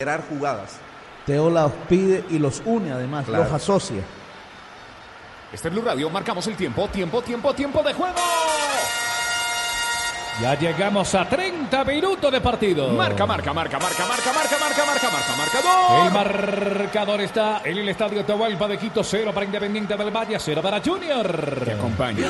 generar jugadas. Teo los pide y los une además, Claro. los asocia. Este es Blue Radio, marcamos el tiempo, tiempo, tiempo, tiempo de juego. Ya llegamos a 30 minutos de partido. Marca, marca, marca, marca, marca, marca, marca, marca, marca, marcador. El marcador está en el estadio Atahualpa de Quito, cero para Independiente del Valle, cero para Junior. Te acompaña.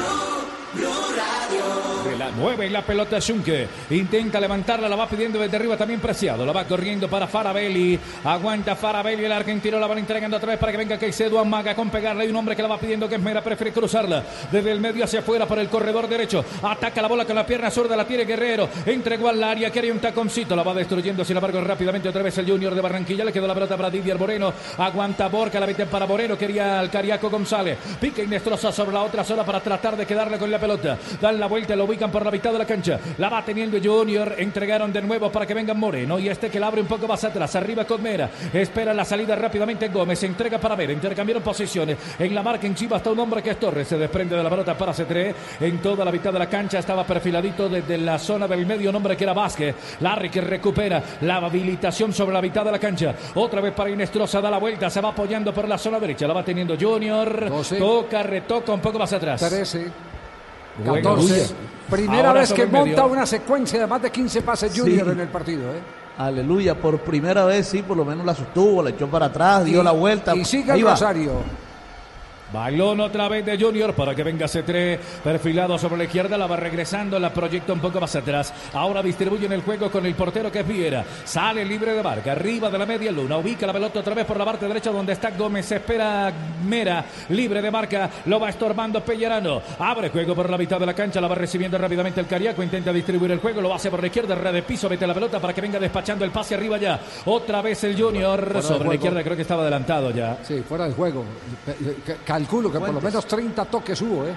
De la 9 la pelota Schunke. Intenta levantarla, la va pidiendo desde arriba también Preciado. La va corriendo para Farabelli. Aguanta Farabelli, el argentino la van entregando otra vez para que venga Caicedo. Amaga con pegarle. Hay un hombre que la va pidiendo que es Mera. Prefiere cruzarla desde el medio hacia afuera por el corredor derecho. Ataca la bola con la pierna zurda. La tiene Guerrero. Entregó al área. Quiere un taconcito. La va destruyendo. Sin embargo, rápidamente otra vez el Junior de Barranquilla. Le quedó la pelota para Didier Moreno. Aguanta Borca. La mete para Moreno. Quería al Cariaco González. Pica y destroza sobre la otra zona para tratar de quedarle con la pelota. Dan la vuelta. Lo ubican por la mitad de la cancha. La va teniendo Junior. Entregaron de nuevo para que venga Moreno. Y este que la abre un poco más atrás. Arriba con Mera. Espera la salida rápidamente Gómez. Entrega para Mera. Intercambiaron posiciones. En la marca encima está un hombre que es Torres. Se desprende de la pelota para C3. En toda la mitad de la cancha estaba perfiladito desde la zona del medio. Un hombre que era Vázquez. Larry que recupera la habilitación sobre la mitad de la cancha. Otra vez para Inestrosa. Da la vuelta. Se va apoyando por la zona derecha. La va teniendo Junior. Toca, retoca un poco más atrás. 13, Buena 14. lucha. Primera Ahora vez que monta una secuencia de más de 15 pases Sí. Junior en el partido. ¿eh? Aleluya, por primera vez sí, por lo menos la sostuvo, la echó para atrás, dio la vuelta. Y sigue el. Rosario. Balón otra vez de Junior para que venga C3 perfilado sobre la izquierda, la va regresando, la proyecta un poco más atrás. Ahora distribuyen el juego con el portero que es Viera. Sale libre de marca, arriba de la media luna, ubica la pelota otra vez por la parte derecha donde está Gómez, espera Mera, libre de marca, lo va estorbando Pellerano. Abre juego por la mitad de la cancha, la va recibiendo rápidamente el Cariaco, intenta distribuir el juego, lo hace por la izquierda, red de piso, mete la pelota para que venga despachando el pase arriba ya. Otra vez el Junior sobre la izquierda, creo que estaba adelantado ya. Sí, fuera del juego. Pe- Calculo que por lo menos 30 toques hubo, ¿eh?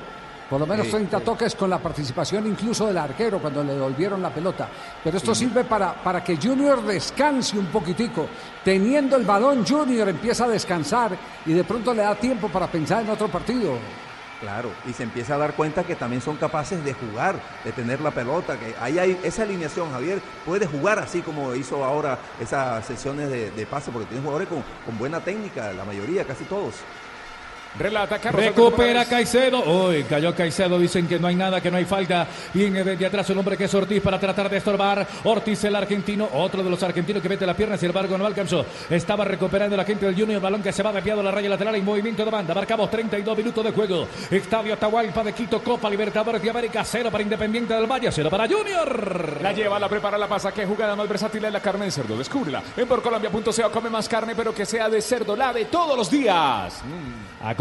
Por lo menos Sí, 30 sí. toques con la participación incluso del arquero cuando le devolvieron la pelota. Pero esto sirve para, para que Junior descanse un poquitico. Teniendo el balón, Junior empieza a descansar y de pronto le da tiempo para pensar en otro partido. Claro, y se empieza a dar cuenta que también son capaces de jugar, de tener la pelota, que ahí hay esa alineación, Javier, puede jugar así como hizo ahora esas sesiones de, de pase, porque tiene jugadores con, con buena técnica, la mayoría, casi todos. Relata Carlos. Recupera Caicedo. Uy, cayó Caicedo. Dicen que no hay nada, que no hay falta. Viene desde atrás un hombre que es Ortiz para tratar de estorbar. Ortiz, el argentino. Otro de los argentinos que mete la pierna. Sin embargo, no alcanzó. Estaba recuperando la gente del Junior. Balón que se va desviado a la raya lateral y movimiento de banda. Marcamos 32 minutos de juego. Estadio Atahualpa de Quito. Copa Libertadores de América. Cero para Independiente del Valle. Cero para Junior. La lleva, la prepara, la pasa. Qué jugada más versátil es la carne de cerdo. Descúbrela en porcolombia.co. Come más carne, pero que sea de cerdo. La de todos los días.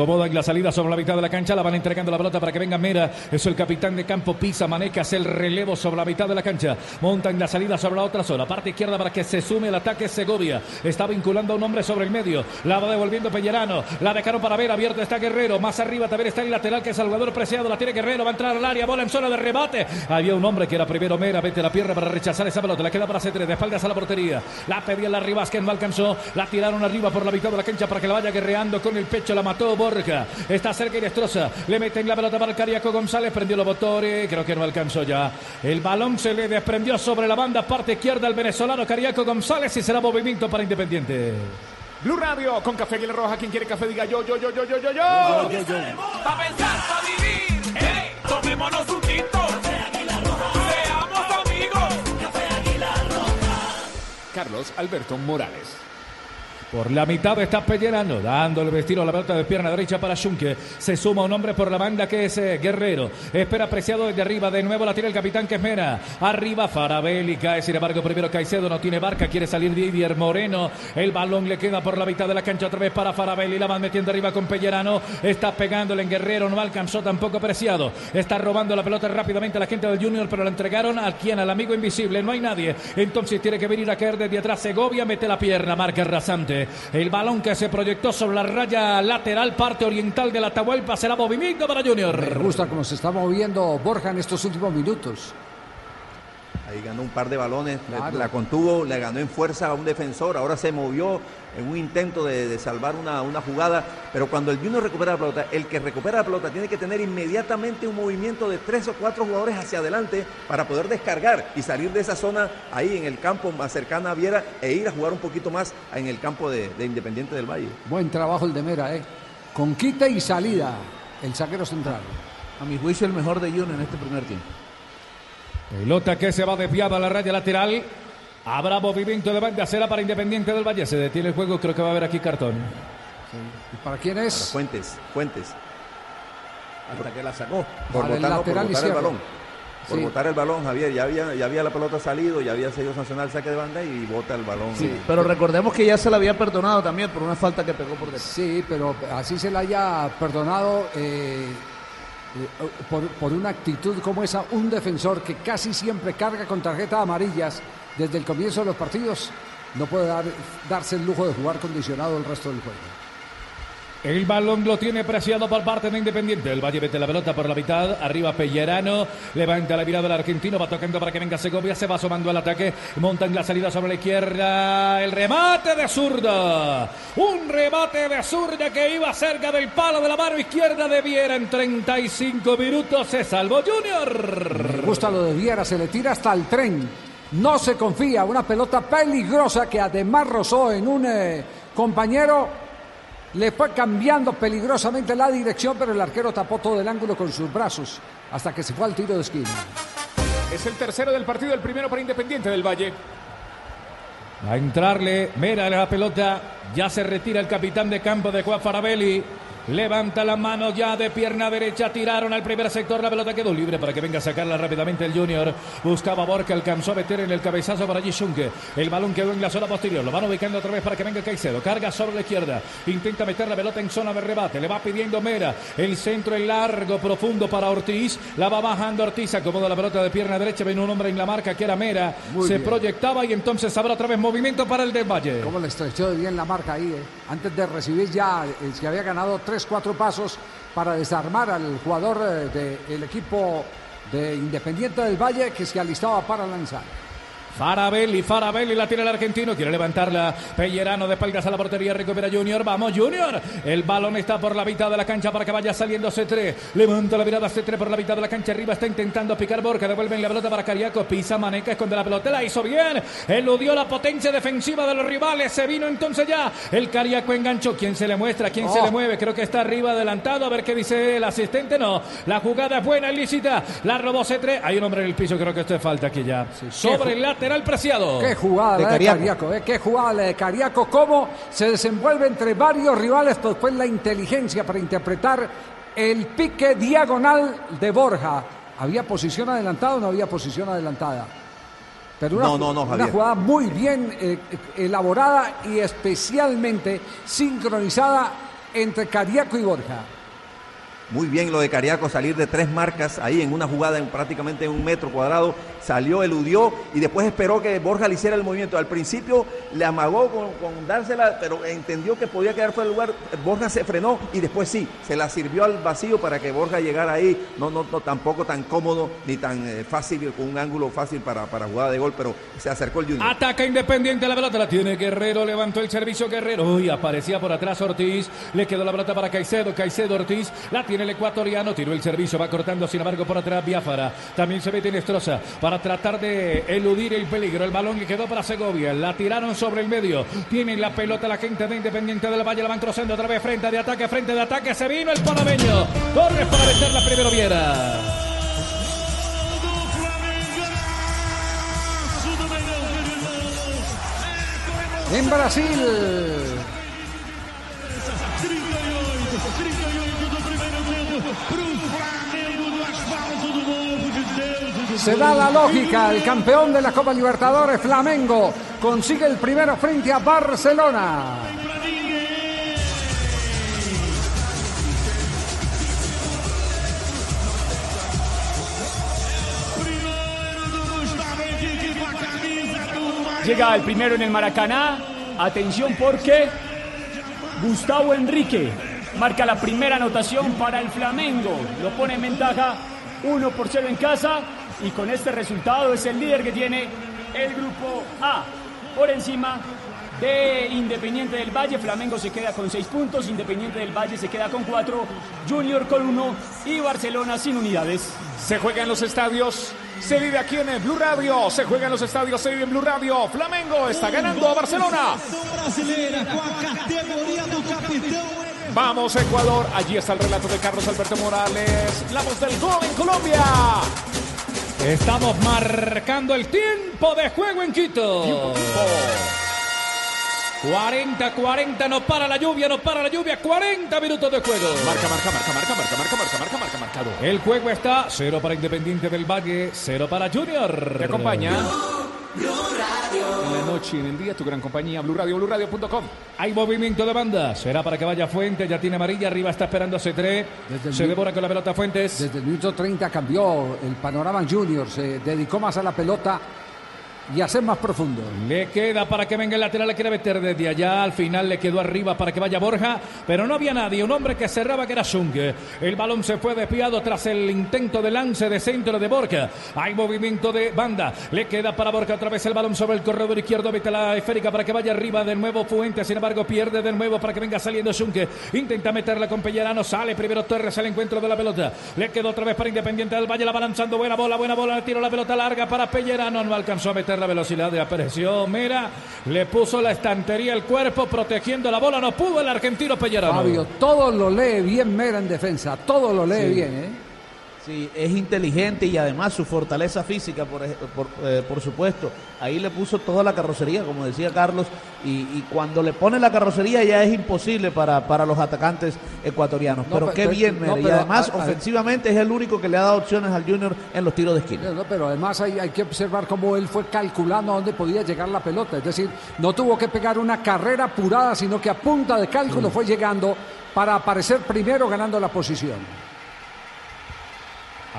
Acomodan la salida sobre la mitad de la cancha, la van entregando la pelota para que venga Mera. Es el capitán de campo, pisa, maneja, hace el relevo sobre la mitad de la cancha. Montan la salida sobre la otra zona, parte izquierda para que se sume el ataque Segovia. Está vinculando a un hombre sobre el medio, la va devolviendo Pellerano, la dejaron para ver, abierto está Guerrero, más arriba también está el lateral que es Salvador Preciado, la tiene Guerrero, va a entrar al área, bola en zona de rebate. Había un hombre que era primero Mera, mete la pierna para rechazar esa pelota, la queda para C3, de espaldas a la portería. La pedía la Rivas que no alcanzó, la tiraron arriba por la mitad de la cancha para que la vaya guerreando con el pecho, la mató Borja. Está cerca y destroza. Le meten la pelota para el Cariaco González. Prendió los motores. Creo que no alcanzó ya. El balón se le desprendió sobre la banda, parte izquierda al venezolano Cariaco González y será movimiento para Independiente. Blue Radio con Café Aguilar Roja. Quien quiere café, diga yo, yo, yo, yo, yo, yo, yo. Pa' pensar, pa' vivir. Hey, tomémonos un tinto. Seamos amigos. Carlos Alberto Morales. Por la mitad está Pellerano, dando el vestido a la pelota de pierna derecha para Schunke. Se suma un hombre por la banda que es eh, Guerrero. Espera apreciado desde arriba. De nuevo la tira el capitán que es Mera. Arriba Farabelli cae. Sin embargo, primero Caicedo no tiene barca. Quiere salir Didier Moreno. El balón le queda por la mitad de la cancha otra vez para Farabelli. La van metiendo arriba con Pellerano. Está pegándole en Guerrero. No alcanzó tampoco apreciado. Está robando la pelota rápidamente a la gente del Junior, pero la entregaron a quien, al amigo invisible. No hay nadie. Entonces tiene que venir a caer desde atrás. Segovia mete la pierna. Marca rasante. El balón que se proyectó sobre la raya lateral, parte oriental del Atahualpa, será movimiento para Me Junior. gusta cómo se está moviendo Borja en estos últimos minutos. Ahí ganó un par de balones, Claro. la contuvo, le ganó en fuerza a un defensor, ahora se movió en un intento de, de salvar una, una jugada, pero cuando el Junior recupera la pelota, el que recupera la pelota tiene que tener inmediatamente un movimiento de tres o cuatro jugadores hacia adelante para poder descargar y salir de esa zona ahí en el campo más cercana a Viera e ir a jugar un poquito más en el campo de, de Independiente del Valle. Buen trabajo el de Mera, ¿eh? Con quita y salida, el saquero central. A mi juicio, el mejor de Junior en este primer tiempo. Pelota que se va desviada a la raya lateral. Habrá movimiento de banda, será para Independiente del Valle. Se detiene el juego, creo que va a haber aquí cartón. ¿Y para quién es? Fuentes, Fuentes. Hasta que la sacó. Por Para el botar, no, por botar el balón. Por Sí. botar el balón, Javier. Ya había, ya había la pelota salido, ya había sido sancionado el saque de banda y bota el balón. Sí, pero recordemos que ya se la había perdonado también por una falta que pegó por detrás. Sí, pero así se la haya perdonado eh, por, por una actitud como esa, un defensor que casi siempre carga con tarjetas amarillas desde el comienzo de los partidos, no puede dar- darse el lujo de jugar condicionado el resto del juego. El balón lo tiene preciado por parte de Independiente. El Valle mete la pelota por la mitad. Arriba Pellerano. Levanta la mirada del argentino. Va tocando para que venga Segovia. Se va asomando al ataque. Monta en la salida sobre la izquierda. El remate de zurda. Un remate de zurda que iba cerca del palo de la mano izquierda de Viera. En 35 minutos se salvó Junior. Me gusta lo de Viera, se le tira hasta el tren. No se confía, una pelota peligrosa que además rozó en un eh, compañero. Le fue cambiando peligrosamente la dirección, pero el arquero tapó todo el ángulo con sus brazos hasta que se fue al tiro de esquina. Es el tercero del partido, el primero para Independiente del Valle. A entrarle, Mera la pelota, ya se retira el capitán de campo de Juan Farabelli. Levanta la mano ya de pierna derecha, tiraron al primer sector, la pelota quedó libre para que venga a sacarla rápidamente el Junior. Buscaba Borja, alcanzó a meter en el cabezazo para allí. El balón quedó en la zona posterior, lo van ubicando otra vez para que venga Caicedo. Carga sobre la izquierda, intenta meter la pelota en zona de rebate, le va pidiendo Mera. El centro es largo, profundo para Ortiz, la va bajando Ortiz, acomoda la pelota de pierna derecha, ven un hombre en la marca que era Mera. Muy se bien. proyectaba y entonces habrá otra vez movimiento para el del Valle. Cómo le estrechó bien la marca ahí, eh. Antes de recibir ya, eh, se había ganado tres, cuatro pasos para desarmar al jugador eh, del equipo de Independiente del Valle que se alistaba para lanzar. Farabelli, Farabelli la tiene el argentino, quiere levantarla. Pellerano de espaldas a la portería, recupera Junior. Vamos, Junior. El balón está por la mitad de la cancha para que vaya saliendo C3. Levanta la mirada C3 por la mitad de la cancha. Arriba está intentando picar Borja. Devuelven la pelota para Cariaco. Pisa Maneca, esconde la pelota. La hizo bien. Eludió la potencia defensiva de los rivales. Se vino entonces ya. El Cariaco enganchó. ¿Quién se le muestra? ¿Quién se Oh. le mueve? Creo que está arriba adelantado. A ver qué dice el asistente. No. La jugada es buena, ilícita. La robó C3. Hay un hombre en el piso. Creo que esto es falta aquí ya. Sobre el lateral preciado. Qué jugada De de Cariaco. Eh, qué jugada la de Cariaco, cómo se desenvuelve entre varios rivales, pues fue la inteligencia para interpretar el pique diagonal de Borja. ¿Había posición adelantada o no había posición adelantada? Pero una, No, no, no, una jugada muy bien eh, eh, elaborada y especialmente sincronizada entre Cariaco y Borja. Muy bien lo de Cariaco, salir de tres marcas ahí en una jugada en prácticamente un metro cuadrado, salió, eludió y después esperó que Borja le hiciera el movimiento. Al principio le amagó con, con dársela, pero entendió que podía quedar fuera del lugar. Borja se frenó y después sí, se la sirvió al vacío para que Borja llegara ahí. No, no, no tampoco tan cómodo ni tan eh, fácil, con un ángulo fácil para, para jugada de gol, pero se acercó el Junior. Ataca Independiente, la pelota la tiene Guerrero, levantó el servicio Guerrero. Uy, aparecía por atrás Ortiz, le quedó la pelota para Caicedo, Caicedo Ortiz, la tiene el ecuatoriano, tiró el servicio, va cortando sin embargo por atrás Biafara. También se mete Nestroza para tratar de eludir el peligro. El balón que quedó para Segovia, la tiraron sobre el medio. Tiene la pelota la gente de Independiente del Valle, la van cruzando otra vez frente de ataque, frente de ataque, se vino el panameño. Torres para meterla primero Viera. En Brasil, 38, 38 Se da la lógica, el campeón de la Copa Libertadores, Flamengo, consigue el primero frente a Barcelona. Llega el primero en el Maracaná. Atención porque Gustavo Enrique marca la primera anotación para el Flamengo. Lo pone en ventaja 1 por 0 en casa. Y con este resultado es el líder que tiene el grupo A. Por encima de Independiente del Valle, Flamengo se queda con 6 puntos, Independiente del Valle se queda con 4, Junior con 1 y Barcelona sin unidades. Se juega en los estadios, se vive aquí en el Blue Radio, se juega en los estadios, se vive en Blue Radio. Flamengo está ganando a Barcelona. Vamos Ecuador, allí está el relato de Carlos Alberto Morales, la voz del gol en Colombia. Estamos marcando el tiempo de juego en Quito. 40, 40, no para la lluvia, no para la lluvia, 40 minutos de juego. Marca, marca, marca, marca, marca, marca, marca, marca, marca, marcado. El juego está 0 para Independiente del Valle, 0 para Junior. Te acompaña. En la noche y en el día, tu gran compañía, Blue Radio, BlueRadio.com. Hay movimiento de banda. Será para que vaya Fuentes. Ya tiene amarilla. Arriba está esperando a C3. Desde el Se devora con la pelota Fuentes. Desde el minuto 30 cambió el panorama Junior, se dedicó más a la pelota y a ser más profundo. Le queda para que venga el lateral. Le quiere meter desde allá. Al final le quedó arriba para que vaya Borja. Pero no había nadie. Un hombre que cerraba que era Zungue. El balón se fue desviado tras el intento de lance de centro de Borja. Hay movimiento de banda. Le queda para Borja otra vez el balón sobre el corredor izquierdo. Vete la esférica para que vaya arriba de nuevo Fuentes. Sin embargo, pierde de nuevo para que venga saliendo Zungue. Intenta meterla con Pellerano. Sale primero Torres al encuentro de la pelota. Le quedó otra vez para Independiente del Valle. La va lanzando. Buena bola, buena bola. Le tiró la pelota larga para Pellerano. No alcanzó a meter la velocidad de apareció Mera. Le puso la estantería el cuerpo protegiendo la bola. No pudo el argentino Pellerano. Fabio, todo lo lee bien Mera en defensa, todo lo lee bien, ¿eh? Sí, es inteligente y además su fortaleza física, por, por, eh, por supuesto. Ahí le puso toda la carrocería, como decía Carlos, y, y cuando le pone la carrocería ya es imposible para, para los atacantes ecuatorianos. No, pero pe- qué bien, no, y además, a- a- ofensivamente es el único que le ha dado opciones al Junior en los tiros de esquina. No, pero además hay, hay que observar cómo él fue calculando a dónde podía llegar la pelota. Es decir, no tuvo que pegar una carrera apurada, sino que a punta de cálculo fue llegando para aparecer primero ganando la posición.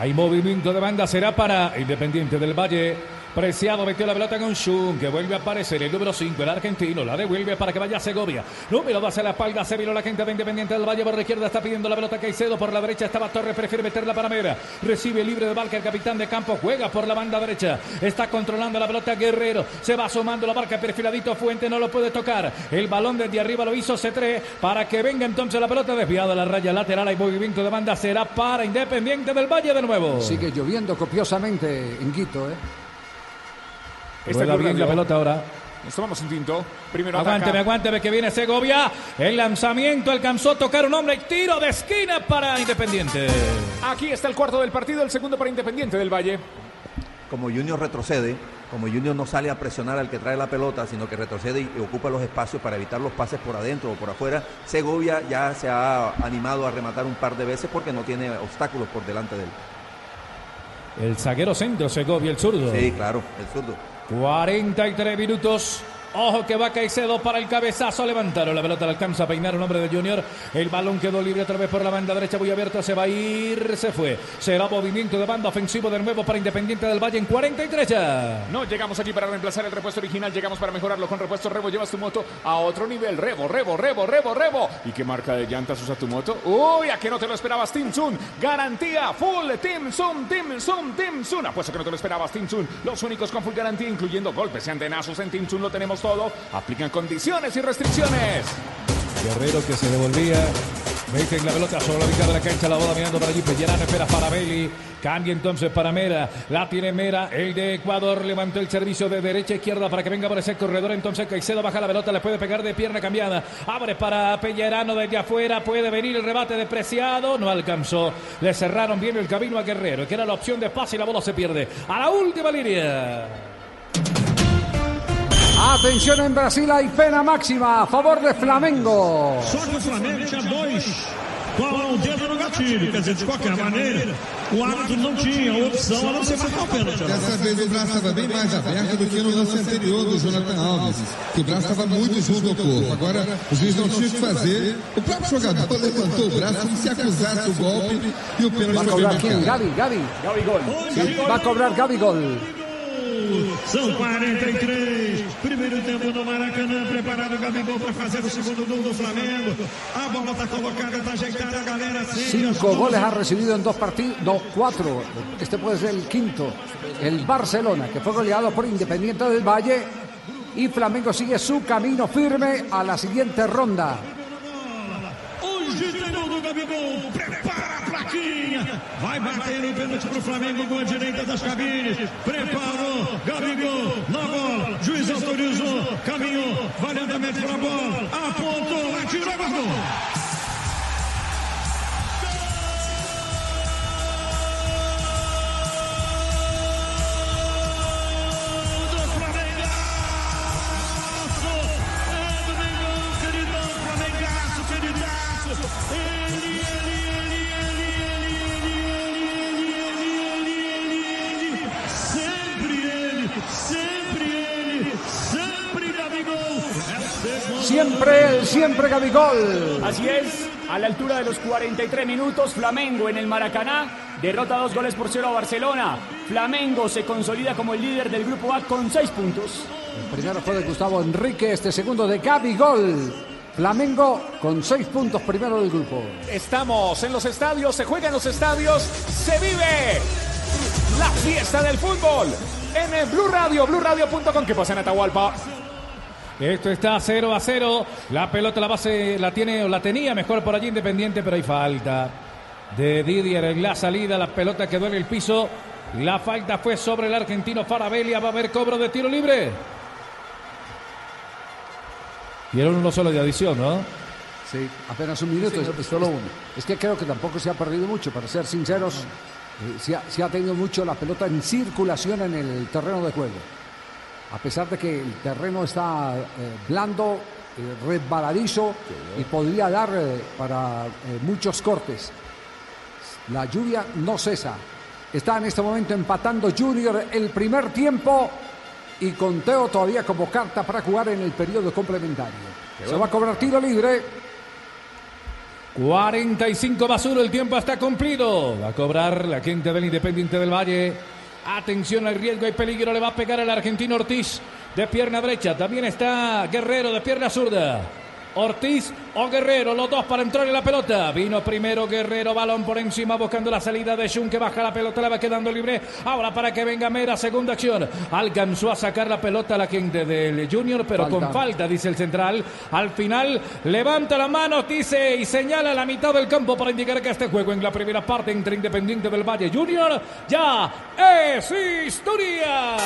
Hay movimiento de banda, será para Independiente del Valle. Preciado metió la pelota con Shun, que vuelve a aparecer el número 5, el argentino, la devuelve para que vaya a Segovia. Número va hacia la espalda, se vino la gente de Independiente del Valle por la izquierda, está pidiendo la pelota Caicedo, por la derecha estaba Torres, prefiere meterla para Mera. Recibe libre de barca el capitán de campo, juega por la banda derecha, está controlando la pelota Guerrero, se va asomando la barca, perfiladito Fuente, no lo puede tocar. El balón desde arriba lo hizo C3 para que venga entonces la pelota desviada a la raya lateral. Hay movimiento de banda, será para Independiente del Valle de nuevo. Sigue lloviendo copiosamente en Quito, ¿eh? Este Rueda es Blue bien la pelota ahora. Nos tomamos un tinto. Primero Aguánteme, ataca. aguánteme que viene Segovia. El lanzamiento alcanzó a tocar un hombre y tiro de esquina para Independiente. Aquí está el cuarto del partido, el segundo para Independiente del Valle. como Junior retrocede, como Junior no sale a presionar al que trae la pelota, sino que retrocede y, y ocupa los espacios para evitar los pases por adentro o por afuera, Segovia ya se ha animado a rematar un par de veces porque no tiene obstáculos por delante de él. El zaguero centro, Segovia, el zurdo. Sí, claro, el zurdo. 43 minutos. Ojo que va Caicedo para el cabezazo. Levantaron la pelota, le alcanza a peinar un hombre de Junior. El balón quedó libre otra vez por la banda derecha. Muy abierto, se va a ir, se fue. Será movimiento de banda ofensivo de nuevo para Independiente del Valle en 43 ya. No llegamos aquí para reemplazar el repuesto original, llegamos para mejorarlo con repuesto Rebo. Llevas tu moto a otro nivel. Rebo, Rebo, Rebo, Rebo, Rebo. ¿Y qué marca de llantas usa tu moto? Uy, a que no te lo esperabas, Tim Sun. Garantía full Tim Sun, Tim Sun, Tim Sun. Apuesto que no te lo esperabas, Tim Sun. Los únicos con full garantía, incluyendo golpes y antenazos en Tim Sun, lo tenemos todo. Aplican condiciones y restricciones. Guerrero que se devolvía. Meten la pelota sobre la mitad de la cancha, la bola mirando para allí. Pellerano espera para Belli. Cambia entonces para Mera. La tiene Mera. El de Ecuador levantó el servicio de derecha a izquierda para que venga por ese corredor. Entonces Caicedo baja la pelota, le puede pegar de pierna cambiada. Abre para Pellerano desde afuera. Puede venir el rebate despreciado. No alcanzó. Le cerraron bien el camino a Guerrero, que era la opción de pase y la bola se pierde. A la última línea. Atención en Brasil, hay pena máxima a favor de Flamengo. Só que o Flamengo tinha dois com o dedo no gatilho. Quer dizer, de qualquer maneira, o árbitro não tinha opção a não ser marcar o pênalti. Dessa vez o braço estava bem mais aberto do que no lance anterior do Jonathan Alves, que o braço estava muito junto ao corpo. Agora o juiz não tinha o que fazer. O próprio jogador levantou o braço como se acusasse o golpe e o pênalti foi marcado. Gaby, Gaby. Gaby Gol. Va a cobrar Gaby Gol. São 43. Primeiro tempo no Maracanã, preparado o Gabigol para fazer o segundo gol do Flamengo. A bola está colocada, está ajeitada, a galera. Cinco goles ha recibido en dos partidos, no, cuatro. Este puede ser el quinto. El Barcelona, que fue goleado por Independiente del Valle. Y Flamengo sigue su camino firme a la siguiente ronda. Gol do Gabigol. Prepara a plaquinha. Vai bater o pênalti pro Flamengo com a direita das cabines. Preparou. Gabigol na bola. Juiz autorizou. Caminhou. Vai andamento pra bola. Siempre, Gabigol. Así es, a la altura de los 43 minutos, Flamengo en el Maracaná derrota dos goles por cero a Barcelona. Flamengo se consolida como el líder del grupo A con seis puntos. El primero fue de Gustavo Enrique, este segundo de Gabigol. Flamengo con seis puntos primero del grupo. Estamos en los estadios, se juega en los estadios, se vive la fiesta del fútbol en el Blue Radio, BlueRadio.com. ¿Qué pasa en Atahualpa? Esto está 0 a 0. La pelota la base la tiene o la tenía mejor por allí Independiente, pero hay falta de Didier en la salida. La pelota quedó en el piso. La falta fue sobre el argentino Farabelia. Va a haber cobro de tiro libre. Y era uno solo de adición, ¿no? Sí, apenas un minuto, es, solo uno. Es que creo que tampoco se ha perdido mucho, para ser sinceros. eh, se, ha, se ha tenido mucho la pelota en circulación en el terreno de juego. A pesar de que el terreno está eh, blando, eh, resbaladizo y podría dar eh, para eh, muchos cortes. La lluvia no cesa. Está en este momento empatando Junior el primer tiempo y con Teo todavía como carta para jugar en el periodo complementario. Se va a cobrar tiro libre. 45 más 1, el tiempo está cumplido. Va a cobrar la gente del Independiente del Valle. Atención al riesgo y peligro, le va a pegar el argentino Ortiz de pierna derecha. También está Guerrero de pierna zurda. Ortiz o Guerrero, los dos para entrar en la pelota. Vino primero Guerrero, balón por encima buscando la salida de Jun que baja la pelota, la va quedando libre. Ahora para que venga Mera, segunda acción. Alcanzó a sacar la pelota a la gente del Junior, pero Falta. con falta, dice el central. Al final levanta la mano, dice y señala la mitad del campo para indicar que este juego en la primera parte entre Independiente del Valle Junior ya es historia.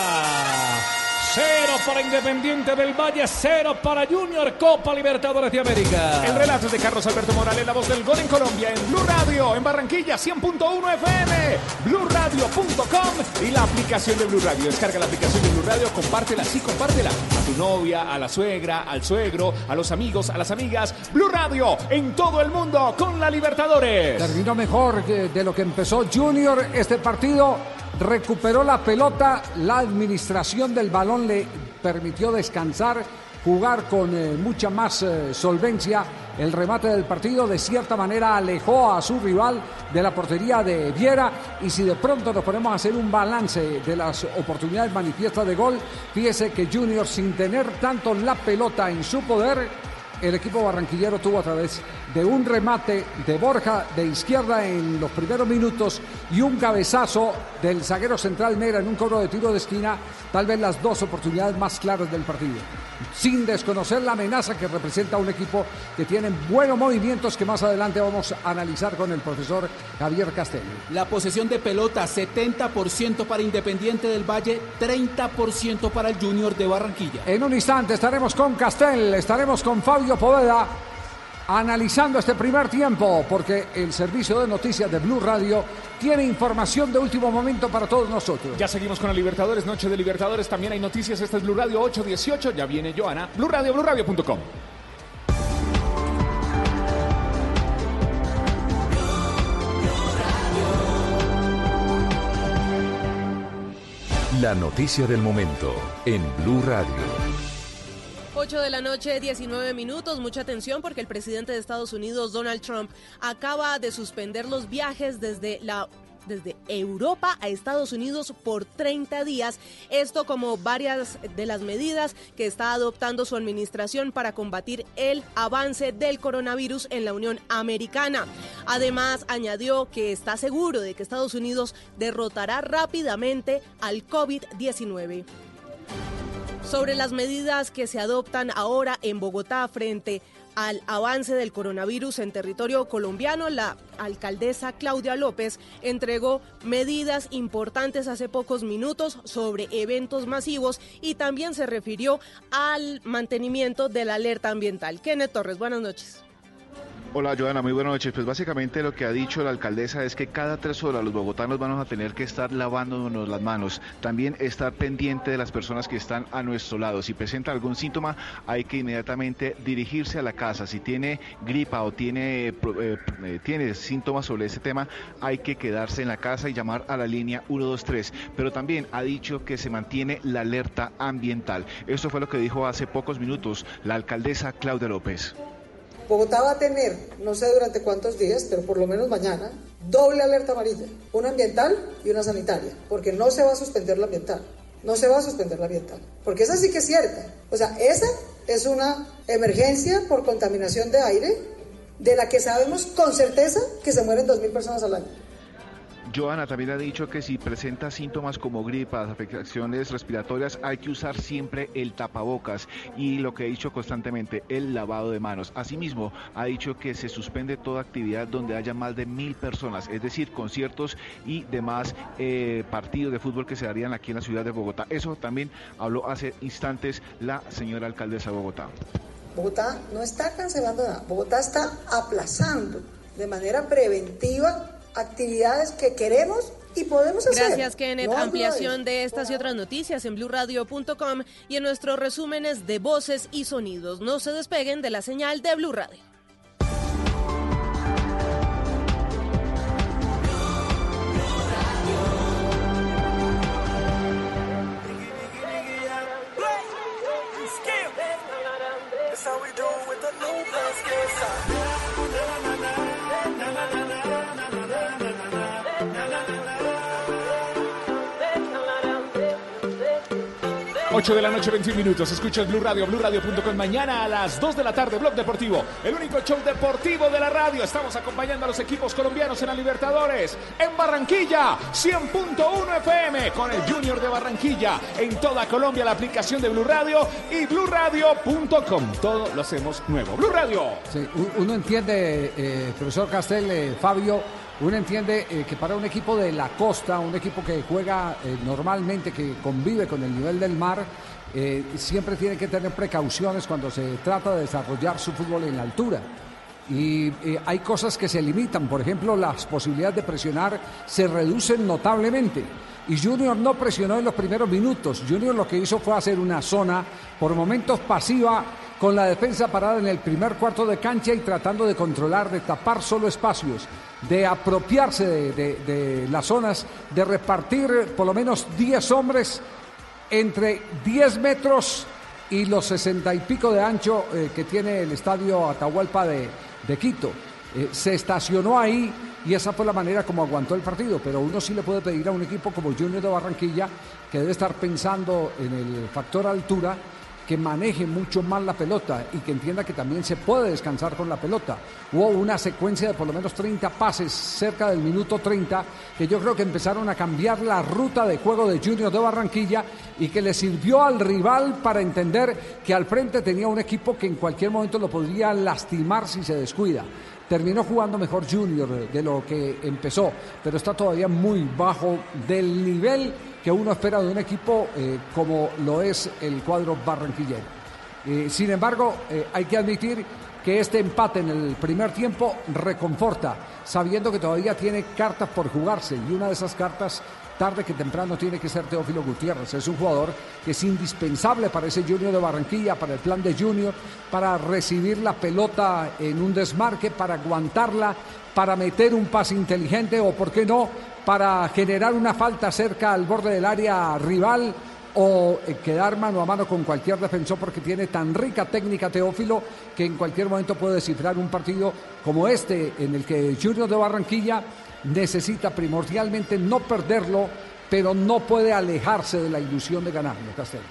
Cero para Independiente del Valle, cero para Junior, Copa Libertadores de América. El relato es de Carlos Alberto Morales, la voz del gol en Colombia, en Blue Radio, en Barranquilla, 100.1 FM, BlueRadio.com y la aplicación de Blue Radio. Descarga la aplicación de Blue Radio, compártela, sí, compártela. A tu novia, a la suegra, al suegro, a los amigos, a las amigas. Blue Radio, en todo el mundo, con la Libertadores. Terminó mejor que de lo que empezó Junior este partido. Recuperó la pelota. La administración del balón le permitió descansar, jugar con eh, mucha más eh, solvencia. El remate del partido de cierta manera alejó a su rival de la portería de Viera y si de pronto nos ponemos a hacer un balance de las oportunidades manifiestas de gol, fíjese que Junior sin tener tanto la pelota en su poder el equipo barranquillero tuvo a través de un remate de Borja de izquierda en los primeros minutos y un cabezazo del zaguero central Mera en un cobro de tiro de esquina, tal vez las dos oportunidades más claras del partido. Sin desconocer la amenaza que representa un equipo que tiene buenos movimientos que más adelante vamos a analizar con el profesor Javier Castelli. La posesión de pelota, 70% para Independiente del Valle, 30% para el Junior de Barranquilla. En un instante estaremos con Castel, estaremos con Fabio Poveda analizando este primer tiempo, porque el servicio de noticias de Blue Radio tiene información de último momento para todos nosotros. Ya seguimos con la Libertadores, Noche de Libertadores, también hay noticias, esta es Blue Radio 818, ya viene Joana, Blue Radio, BlueRadio.com. La noticia del momento en Blue Radio. 8 de la noche, 19 minutos. Mucha atención porque el presidente de Estados Unidos, Donald Trump, acaba de suspender los viajes desde la desde Europa a Estados Unidos por 30 días. Esto como varias de las medidas que está adoptando su administración para combatir el avance del coronavirus en la Unión Americana. Además, añadió que está seguro de que Estados Unidos derrotará rápidamente al COVID-19 sobre las medidas que se adoptan ahora en Bogotá frente al avance del coronavirus en territorio colombiano, la alcaldesa Claudia López entregó medidas importantes hace pocos minutos sobre eventos masivos y también se refirió al mantenimiento de la alerta ambiental. Kenneth Torres, buenas noches. Hola Joana, muy buenas noches. Pues básicamente lo que ha dicho la alcaldesa es que cada tres horas los bogotanos vamos a tener que estar lavándonos las manos. También estar pendiente de las personas que están a nuestro lado. Si presenta algún síntoma hay que inmediatamente dirigirse a la casa. Si tiene gripa o tiene, eh, eh, tiene síntomas sobre ese tema hay que quedarse en la casa y llamar a la línea 123. Pero también ha dicho que se mantiene la alerta ambiental. Esto fue lo que dijo hace pocos minutos la alcaldesa Claudia López. Bogotá va a tener, no sé durante cuántos días, pero por lo menos mañana, doble alerta amarilla, una ambiental y una sanitaria, porque no se va a suspender la ambiental, no se va a suspender la ambiental, porque esa sí que es cierta. O sea, esa es una emergencia por contaminación de aire de la que sabemos con certeza que se mueren 2.000 personas al año. Joana también ha dicho que si presenta síntomas como gripas, afecciones respiratorias, hay que usar siempre el tapabocas y lo que ha dicho constantemente, el lavado de manos. Asimismo, ha dicho que se suspende toda actividad donde haya más de mil personas, es decir, conciertos y demás eh, partidos de fútbol que se darían aquí en la ciudad de Bogotá. Eso también habló hace instantes la señora alcaldesa de Bogotá. Bogotá no está cancelando nada, Bogotá está aplazando de manera preventiva actividades que queremos y podemos hacer. Gracias, Kenneth. No Ampliación de estas y otras noticias en blurradio.com y en nuestros resúmenes de voces y sonidos. No se despeguen de la señal de Blue Radio. That's how we do it with the new 8 de la noche, 21 minutos. Escucha el Blue Radio, BlueRadio.com. Mañana a las 2 de la tarde, Blog Deportivo. El único show deportivo de la radio. Estamos acompañando a los equipos colombianos en la Libertadores. En Barranquilla, 100.1 FM. Con el Junior de Barranquilla. En toda Colombia, la aplicación de Blue Radio y BlueRadio.com. Todo lo hacemos nuevo. Blue Radio. Uno entiende, eh, profesor Castel, eh, Fabio, uno entiende eh, que para un equipo de la costa, un equipo que juega eh, normalmente, que convive con el nivel del mar, eh, siempre tiene que tener precauciones cuando se trata de desarrollar su fútbol en la altura. Y hay cosas que se limitan, por ejemplo, las posibilidades de presionar se reducen notablemente. Y Junior no presionó en los primeros minutos. Junior lo que hizo fue hacer una zona por momentos pasiva con la defensa parada en el primer cuarto de cancha y tratando de controlar, de tapar solo espacios, de apropiarse de, las zonas, de repartir por lo menos 10 hombres entre 10 metros y los 60 y pico de ancho eh, que tiene el estadio Atahualpa de, de Quito. Eh, se estacionó ahí y esa fue la manera como aguantó el partido. Pero uno sí le puede pedir a un equipo como Junior de Barranquilla, que debe estar pensando en el factor altura, que maneje mucho más la pelota y que entienda que también se puede descansar con la pelota. Hubo una secuencia de por lo menos 30 pases cerca del minuto 30 que yo creo que empezaron a cambiar la ruta de juego de Junior de Barranquilla y que le sirvió al rival para entender que al frente tenía un equipo que en cualquier momento lo podría lastimar si se descuida. Terminó jugando mejor Junior de lo que empezó, pero está todavía muy bajo del nivel que uno espera de un equipo eh, como lo es el cuadro barranquillero. Eh, sin embargo, eh, hay que admitir que este empate en el primer tiempo reconforta, sabiendo que todavía tiene cartas por jugarse y una de esas cartas tarde que temprano tiene que ser Teófilo Gutiérrez. Es un jugador que es indispensable para ese Junior de Barranquilla, para el plan de Junior, para recibir la pelota en un desmarque, para aguantarla, para meter un pase inteligente o, por qué no, para generar una falta cerca al borde del área rival o quedar mano a mano con cualquier defensor porque tiene tan rica técnica Teófilo que en cualquier momento puede descifrar un partido como este en el que Junior de Barranquilla necesita primordialmente no perderlo, pero no puede alejarse de la ilusión de ganarlo, Castel.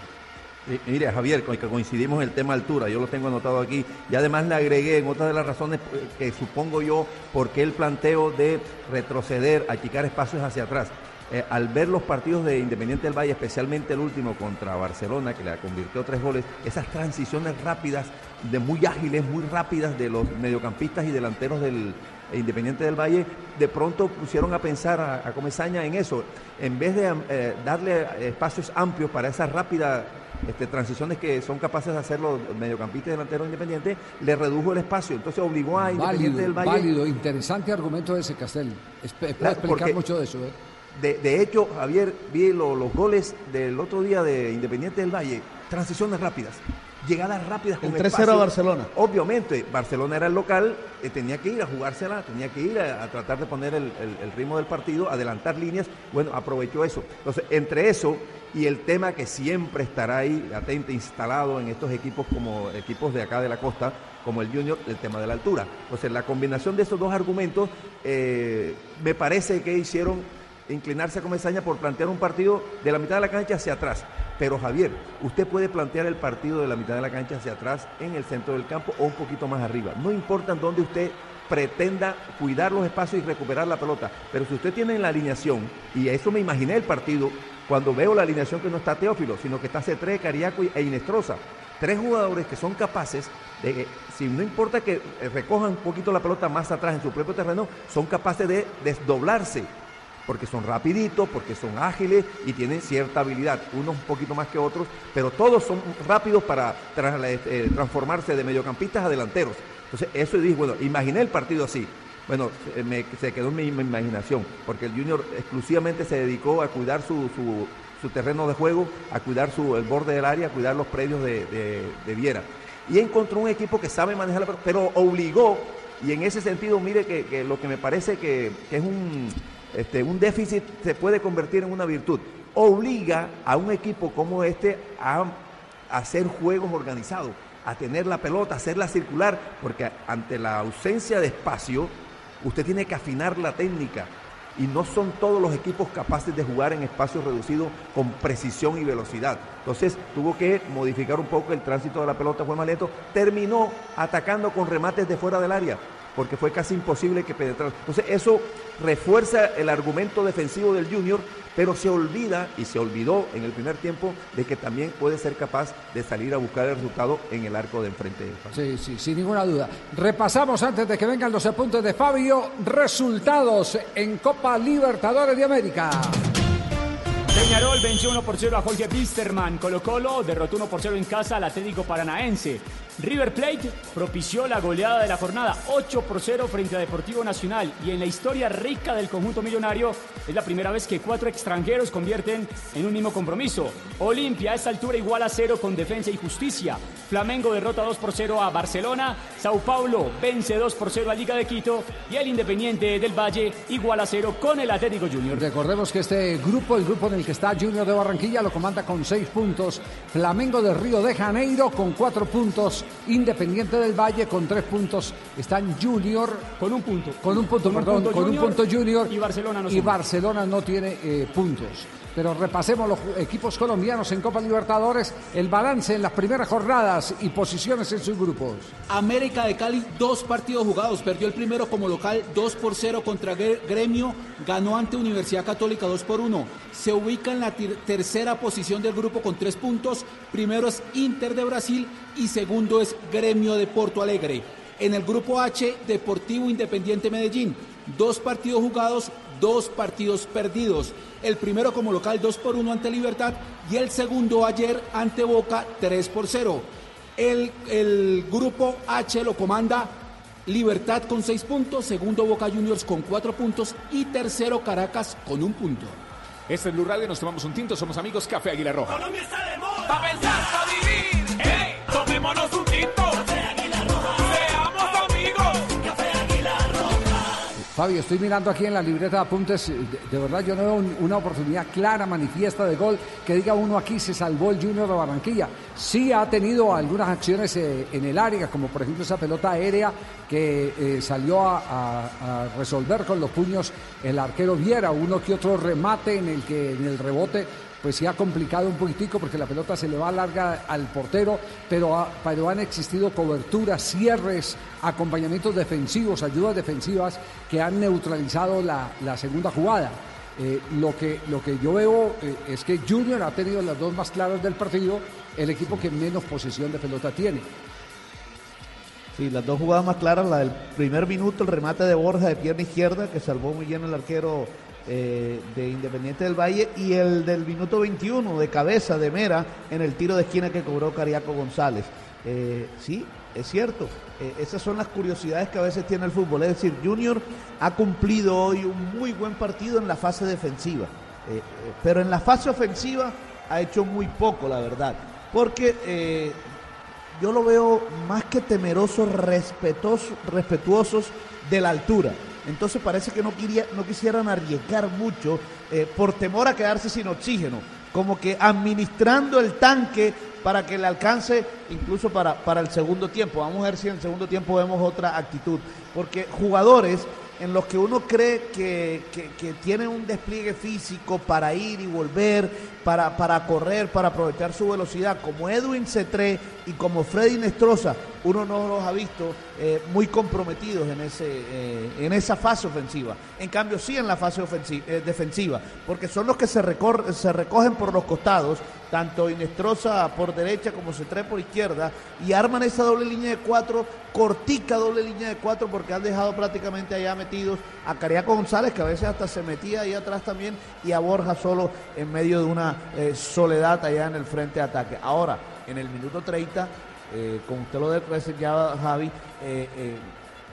Eh, Mire, Javier, que coincidimos en el tema altura, yo lo tengo anotado aquí, y además le agregué en otra de las razones eh, que supongo yo por qué el planteo de retroceder, achicar espacios hacia atrás. Eh, al ver los partidos de Independiente del Valle, especialmente el último contra Barcelona, que le convirtió tres goles, esas transiciones rápidas, de muy ágiles, muy rápidas de los mediocampistas y delanteros del Independiente del Valle, de pronto pusieron a pensar a, Comesaña en eso. En vez de eh, darle espacios amplios para esas rápidas este, transiciones que son capaces de hacer los mediocampistas delanteros independientes, le redujo el espacio. Entonces obligó a Independiente Válido, del Valle. válido, interesante argumento ese, Castel. Puede Claro, explicar mucho de eso. ¿eh? De, de hecho, Javier, vi lo- los goles del otro día de Independiente del Valle, transiciones rápidas, llegadas rápidas con El 3-0 espacio. a Barcelona. Obviamente, Barcelona era el local, eh, tenía que ir a jugársela, tenía que ir a, a tratar de poner el, el- el ritmo del partido, adelantar líneas. Bueno, aprovechó eso. Entonces, entre eso y el tema que siempre estará ahí, latente, instalado en estos equipos como equipos de acá de la costa, como el Junior, el tema de la altura. Entonces, la combinación de esos dos argumentos eh, me parece que hicieron inclinarse a Comesaña por plantear un partido de la mitad de la cancha hacia atrás. Pero Javier, usted puede plantear el partido de la mitad de la cancha hacia atrás en el centro del campo o un poquito más arriba. No importa en dónde usted pretenda cuidar los espacios y recuperar la pelota. Pero si usted tiene en la alineación, y eso me imaginé el partido, cuando veo la alineación que no está Teófilo, sino que está C3, Cariaco e Inestrosa. Tres jugadores que son capaces de, si no importa que eh, recojan un poquito la pelota más atrás en su propio terreno, son capaces de desdoblarse porque son rapiditos, porque son ágiles y tienen cierta habilidad, unos un poquito más que otros, pero todos son rápidos para tra- eh, transformarse de mediocampistas a delanteros. Entonces, eso dije, bueno, imaginé el partido así. Bueno, me- se quedó en mi, imaginación, porque el Junior exclusivamente se dedicó a cuidar su, su- su terreno de juego, a cuidar su, el borde del área, a cuidar los predios de, de- Viera. Y encontró un equipo que sabe manejar la pero obligó, y en ese sentido, mire que, que lo que me parece que es un, este, un déficit se puede convertir en una virtud. Obliga a un equipo como este a, hacer juegos organizados, a tener la pelota, a hacerla circular, porque ante la ausencia de espacio, usted tiene que afinar la técnica. Y no son todos los equipos capaces de jugar en espacios reducidos con precisión y velocidad. Entonces tuvo que modificar un poco el tránsito de la pelota, más lento. Terminó atacando con remates de fuera del área, porque fue casi imposible que penetrara. Entonces eso refuerza el argumento defensivo del Junior, pero se olvida y se olvidó en el primer tiempo de que también puede ser capaz de salir a buscar el resultado en el arco de enfrente. Sí, sí, sin ninguna duda. Repasamos antes de que vengan los apuntes de Fabio, resultados en Copa Libertadores de América. Peñarol venció 1 por 0 a Jorge Bisterman. Colo Colo derrotó 1 por 0 en casa al Atlético Paranaense. River Plate propició la goleada de la jornada 8 por 0 frente a Deportivo Nacional. Y en la historia rica del conjunto millonario es la primera vez que cuatro extranjeros convierten en un mismo compromiso. Olimpia a esta altura igual a 0 con defensa y justicia. Flamengo derrota 2 por 0 a Barcelona. Sao Paulo vence 2 por 0 a Liga de Quito. Y el Independiente del Valle igual a 0 con el Atlético Junior. Recordemos que este grupo, el grupo en el que está Junior de Barranquilla, lo comanda con seis puntos. Flamengo de Río de Janeiro con cuatro puntos. Independiente del Valle con tres puntos. Están Junior. Con un punto. Con un punto, Con un perdón. punto con Junior un punto Junior. y Barcelona no Y. Barcelona no tiene eh, puntos. Pero repasemos los equipos colombianos en Copa Libertadores, el balance en las primeras jornadas y posiciones en sus grupos. América de Cali, dos partidos jugados. Perdió el primero como local 2 por 0 contra Gre- Gremio. Ganó ante Universidad Católica 2 por 1. Se ubica en la ter- tercera posición del grupo con tres puntos. Primero es Inter de Brasil y segundo es Gremio de Porto Alegre. En el grupo H, Deportivo Independiente Medellín. Dos partidos jugados, dos partidos perdidos. El primero como local 2 por 1 ante Libertad y el segundo ayer ante Boca 3 por 0. El, el grupo H lo comanda Libertad con 6 puntos, segundo Boca Juniors con 4 puntos y tercero Caracas con un punto. Este es Blue Radio, nos tomamos un tinto, somos amigos Café Águila Roja. Colombia está de moda. Pa' pensar, pa' vivir. ¡Ey! Tomémonos un Fabio, estoy mirando aquí en la libreta de apuntes, de, de verdad yo no veo un- una oportunidad clara, manifiesta de gol, que diga uno aquí se salvó el Junior de Barranquilla. Sí ha tenido algunas acciones eh, en el área, como por ejemplo esa pelota aérea que eh, salió a- a resolver con los puños el arquero Viera, uno que otro remate en el que en el rebote pues se ha complicado un poquitico porque la pelota se le va larga al portero, pero, pero han existido coberturas, cierres, acompañamientos defensivos, ayudas defensivas que han neutralizado la, la segunda jugada. Eh, lo, que, lo que yo veo eh, es que Junior ha tenido las dos más claras del partido, el equipo que menos posesión de pelota tiene. Sí, las dos jugadas más claras, la del primer minuto, el remate de Borja de pierna izquierda, que salvó muy bien el arquero eh, de Independiente del Valle, y el del minuto 21 de cabeza de Mera en el tiro de esquina que cobró Cariaco González. Eh, sí, es cierto, eh, esas son las curiosidades que a veces tiene el fútbol. Es decir, Junior ha cumplido hoy un muy buen partido en la fase defensiva, eh, pero en la fase ofensiva ha hecho muy poco, la verdad. Porque yo lo veo más que temerosos, respetuosos de la altura. Entonces parece que no, quería, no quisieran arriesgar mucho eh, por temor a quedarse sin oxígeno, como que administrando el tanque para que le alcance incluso para, para el segundo tiempo. Vamos a ver si en el segundo tiempo vemos otra actitud, porque jugadores en los que uno cree que, que, que tienen un despliegue físico para ir y volver, para, para correr, para aprovechar su velocidad, como Edwin Cetré y como Freddy Nestroza, uno no los ha visto eh, muy comprometidos en, ese, eh, en esa fase ofensiva. En cambio, sí en la fase eh, defensiva, porque son los que se, recor- se recogen por los costados, tanto Inestrosa por derecha como Cetré por izquierda, y arman esa doble línea de cuatro, cortica doble línea de cuatro, porque han dejado prácticamente allá metidos a Cariaco González, que a veces hasta se metía ahí atrás también, y a Borja solo en medio de una soledad allá en el frente de ataque. Ahora, en el minuto 30, eh, como usted lo ya Javi, eh, eh,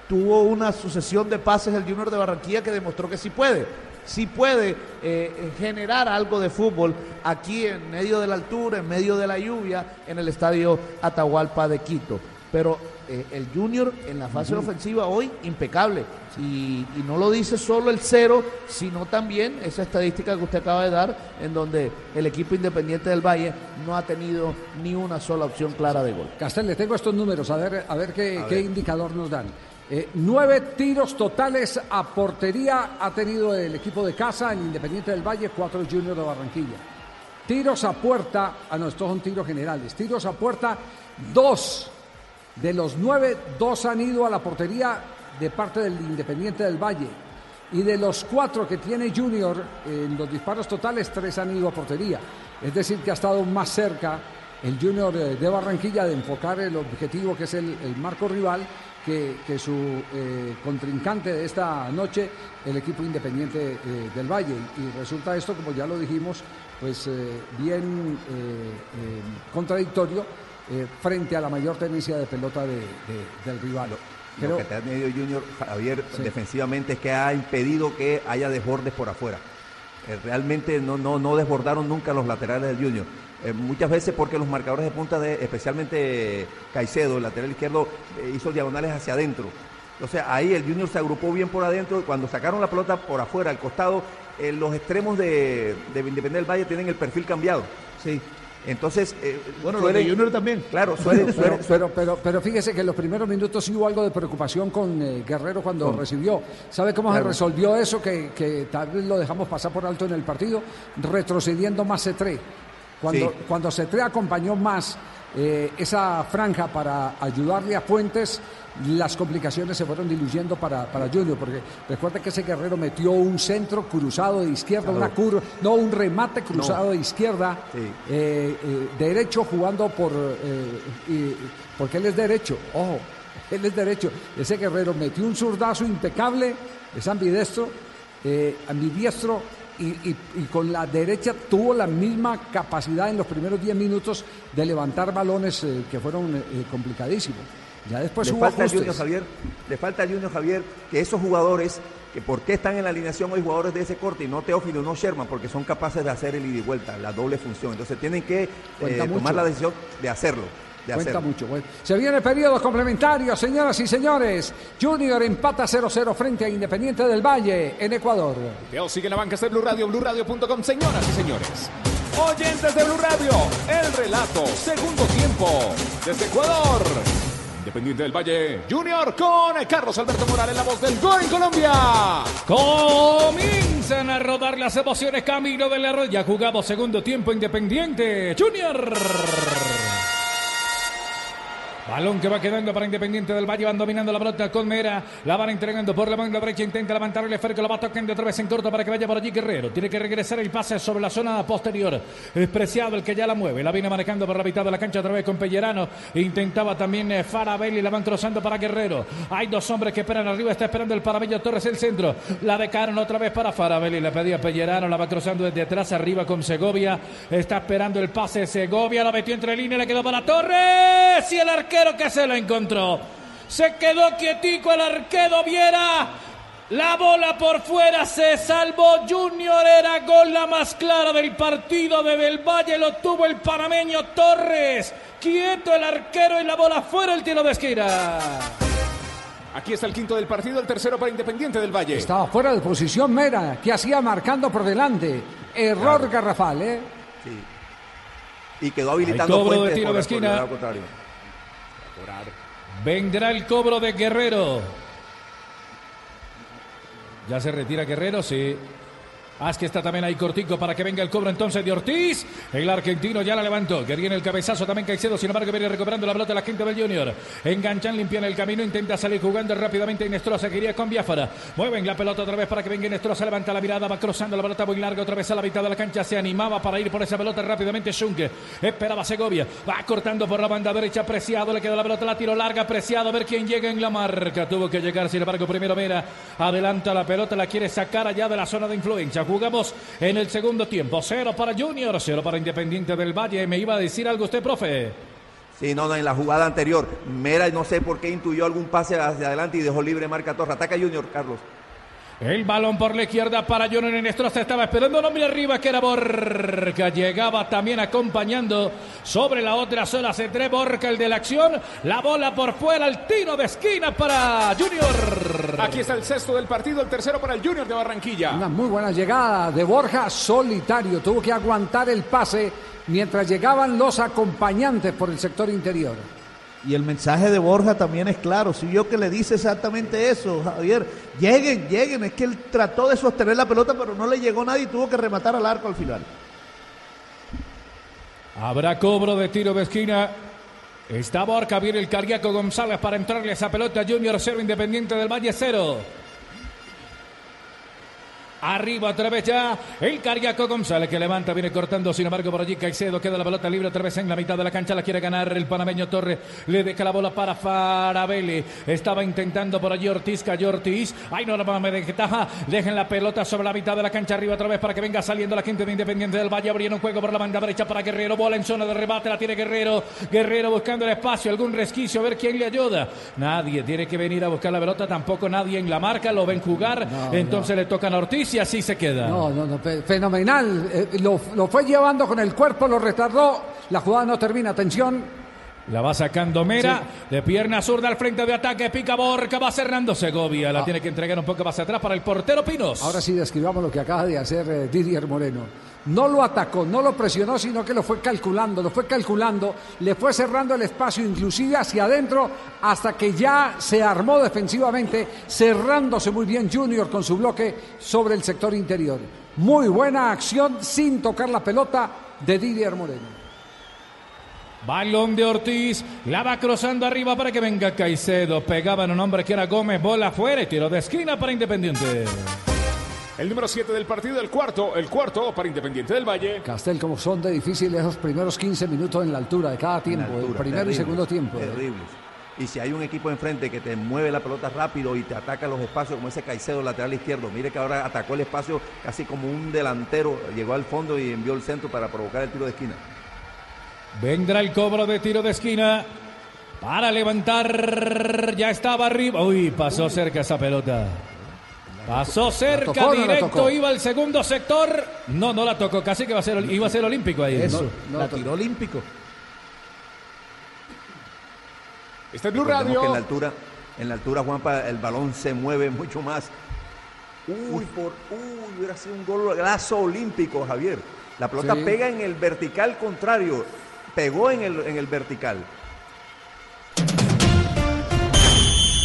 tuvo una sucesión de pases el Junior de Barranquilla que demostró que sí puede. Sí puede eh, generar algo de fútbol aquí en medio de la altura, en medio de la lluvia, en el estadio Atahualpa de Quito. Pero eh, el Junior en la fase ofensiva hoy impecable. Y, y no lo dice solo el cero, sino también esa estadística que usted acaba de dar, en donde el equipo independiente del Valle no ha tenido ni una sola opción clara de gol. Castel, le tengo estos números, a ver, a ver qué, A qué ver. indicador nos dan. Eh, nueve tiros totales a portería ha tenido el equipo de casa, el Independiente del Valle, cuatro Junior de Barranquilla. Tiros a puerta, ah no, estos son tiros generales. Tiros a puerta, dos. De los nueve, dos han ido a la portería de parte del Independiente del Valle. Y de los cuatro que tiene Junior, en los disparos totales, tres han ido a portería. Es decir, que ha estado más cerca el Junior eh, de Barranquilla de enfocar el objetivo que es el, marco rival que, su eh, contrincante de esta noche, el equipo independiente eh, del Valle. Y resulta esto, como ya lo dijimos, pues bien contradictorio eh, frente a la mayor tenencia de pelota de- de- del rival. Lo que te ha tenido Junior, Javier, Sí. defensivamente es que ha impedido que haya desbordes por afuera. Eh, realmente no, no, no desbordaron nunca los laterales del Junior. Eh, muchas veces porque los marcadores de punta, de, especialmente Caicedo, el lateral izquierdo, hizo diagonales hacia adentro. O sea, ahí el Junior se agrupó bien por adentro y cuando sacaron la pelota por afuera, al costado, eh, los extremos de, de Independiente del Valle tienen el perfil cambiado. Sí. Entonces, eh, Bueno, los de Junior también. Claro, suele, Pero, suele- pero, pero, pero fíjese que en los primeros minutos sí hubo algo de preocupación con eh, Guerrero cuando recibió. ¿Sabe cómo Claro. se resolvió eso? Que, que tal vez lo dejamos pasar por alto en el partido, retrocediendo más Cetré. Cuando, Sí. cuando Cetré acompañó más eh, esa franja para ayudarle a Fuentes, las complicaciones se fueron diluyendo para, para Junior, porque recuerda que ese Guerrero metió un centro cruzado de izquierda, Claro. una curva, no, un remate cruzado No. de izquierda, Sí. eh, eh, derecho jugando por eh, porque él es derecho, ojo, él es derecho. Ese guerrero metió un zurdazo impecable, es ambidestro, eh, ambidiestro y, y- y con la derecha tuvo la misma capacidad en los primeros 10 minutos de levantar balones que fueron complicadísimos. Ya después le hubo falta ajustes. Junior Javier, le falta al Junior Javier que esos jugadores que por qué están en la alineación hoy jugadores de ese corte y no Teófilo, no Sherman, porque son capaces de hacer el ida y vuelta, la doble función. Entonces tienen que eh, tomar la decisión de hacerlo. de Cuenta hacerlo. mucho. Bueno, se viene periodo complementario, señoras y señores. Junior empata 0-0 frente a Independiente del Valle en Ecuador. Teo sigue en la banca, está en Blue Radio, BlueRadio.com, señoras y señores. Oyentes de Blue Radio, el relato, segundo tiempo, desde Ecuador. Independiente del Valle, Junior con Carlos Alberto Morales, la voz del gol en Colombia. Comienzan a rodar las emociones camino de la red. Ya jugamos segundo tiempo Independiente. Junior. Balón que va quedando para Independiente del Valle. Van dominando la pelota con Mera. La van entregando por la banda derecha. Intenta levantar el esférico. La va tocando otra vez en corto para que vaya por allí Guerrero. Tiene que regresar el pase sobre la zona posterior. Es Preciado el que ya la mueve. La viene manejando por la mitad de la cancha otra vez con Pellerano. Intentaba también eh, Farabelli. La van cruzando para Guerrero. Hay dos hombres que esperan arriba. Está esperando el Paramello Torres el centro. La decaron otra vez para Farabelli. Le pedía Pellerano. La va cruzando desde atrás arriba con Segovia. Está esperando el pase Segovia. La metió entre líneas. Le quedó para Torres. Y el arquero que se lo encontró. Se quedó quietico el arquero Viera. La bola por fuera se salvó. Junior era gol la más clara del partido de Del Valle. Lo tuvo el panameño Torres. Quieto el arquero y la bola fuera el tiro de esquina. Aquí está el quinto del partido, el tercero para Independiente del Valle. Estaba fuera de posición Mera, que hacía marcando por delante. Error garrafal, ¿eh? Y quedó habilitando Hay cobro de Fuentes tiro por- de esquina. Vendrá el cobro de Guerrero. Ya se retira Guerrero, sí. Haz que está también ahí cortico para que venga el cobro entonces de Ortiz. El argentino ya la levantó. Que viene el cabezazo también Caicedo. Sin embargo, viene recuperando la pelota la gente del Junior. Enganchan, limpian el camino. Intenta salir jugando rápidamente. Inestrosa que iría con Biafara. Mueven la pelota otra vez para que venga Inestrosa. Levanta la mirada. Va cruzando la pelota muy larga. Otra vez a la mitad de la cancha. Se animaba para ir por esa pelota rápidamente. Schunke. Esperaba Segovia. Va cortando por la banda derecha. Preciado. Le queda la pelota. La tiro larga. Preciado. A ver quién llega en la marca. Tuvo que llegar. Sin embargo, primero Mera. Adelanta la pelota. La quiere sacar allá de la zona de influencia. Jugamos en el segundo tiempo. Cero para Junior. Cero para Independiente del Valle. Me iba a decir algo usted, profe. Sí, no, no, en la jugada anterior. Mera, no sé por qué intuyó algún pase hacia adelante y dejó libre marca Torre. Ataca Junior, Carlos. El balón por la izquierda para Junior Enestrosa. Estaba esperando un hombre arriba que era Borca. Llegaba también acompañando sobre la otra zona. Se trae Borca el de la acción. La bola por fuera. El tiro de esquina para Junior. Aquí está el sexto del partido, el tercero para el Junior de Barranquilla. Una muy buena llegada de Borja solitario. Tuvo que aguantar el pase mientras llegaban los acompañantes por el sector interior. Y el mensaje de Borja también es claro. Si yo que le dice exactamente eso, Javier, lleguen, lleguen. Es que él trató de sostener la pelota, pero no le llegó nadie y tuvo que rematar al arco al final. Habrá cobro de tiro de esquina. Está Borca, viene el Cariaco González para entrarle esa pelota. Junior 0, Independiente del Valle 0. Arriba otra vez ya. El Cariaco González que levanta, viene cortando, sin embargo por allí Caicedo queda la pelota libre otra vez en la mitad de la cancha, la quiere ganar el panameño Torre, le deja la bola para Farabelli, estaba intentando por allí Ortiz, cayó Ortiz, ay no, no me deja, dejen la pelota sobre la mitad de la cancha arriba otra vez para que venga saliendo la gente de Independiente del Valle, abriendo un juego por la banda derecha para Guerrero, bola en zona de rebate, la tiene Guerrero, Guerrero buscando el espacio, algún resquicio, a ver quién le ayuda, nadie tiene que venir a buscar la pelota, tampoco nadie en la marca, lo ven jugar, No, entonces le tocan a Ortiz y así se queda. No, no, no, fe- fenomenal. Eh, lo, lo fue llevando con el cuerpo, lo retardó. La jugada no termina. Atención. La va sacando Mera de pierna zurda al frente de ataque. Pica Borca, va cerrando Segovia. La Ah. tiene que entregar un poco más atrás para el portero Pinos. Ahora sí describamos lo que acaba de hacer eh, Didier Moreno. No lo atacó, no lo presionó, sino que lo fue calculando, lo fue calculando, le fue cerrando el espacio, inclusive hacia adentro, hasta que ya se armó defensivamente, cerrándose muy bien Junior con su bloque sobre el sector interior. Muy buena acción sin tocar la pelota de Didier Moreno. Balón de Ortiz. La va cruzando arriba para que venga Caicedo. Pegaba en un hombre que era Gómez. Bola afuera y tiro de esquina para Independiente. El número 7 del partido, el cuarto, el cuarto para Independiente del Valle. Castel, como son de difíciles esos primeros 15 minutos en la altura de cada tiempo, el primero y segundo tiempo. ¿eh? Terribles. Y si hay un equipo enfrente que te mueve la pelota rápido y te ataca los espacios, como ese Caicedo lateral izquierdo, mire que ahora atacó el espacio casi como un delantero, llegó al fondo y envió el centro para provocar el tiro de esquina. Vendrá el cobro de tiro de esquina. Para levantar. Ya estaba arriba. Uy, pasó cerca esa pelota. Pasó cerca, tocó no la directo, iba al segundo sector. No, no la tocó, casi que va a ser, iba a ser olímpico ahí. Eso, no la to- tiró olímpico. Este es Blue Radio. que en la altura, en la altura, Juanpa, el balón se mueve mucho más. Uy, por, uy, hubiera sido un golazo olímpico, Javier. La pelota Sí. pega en el vertical contrario. Pegó en el, en el vertical.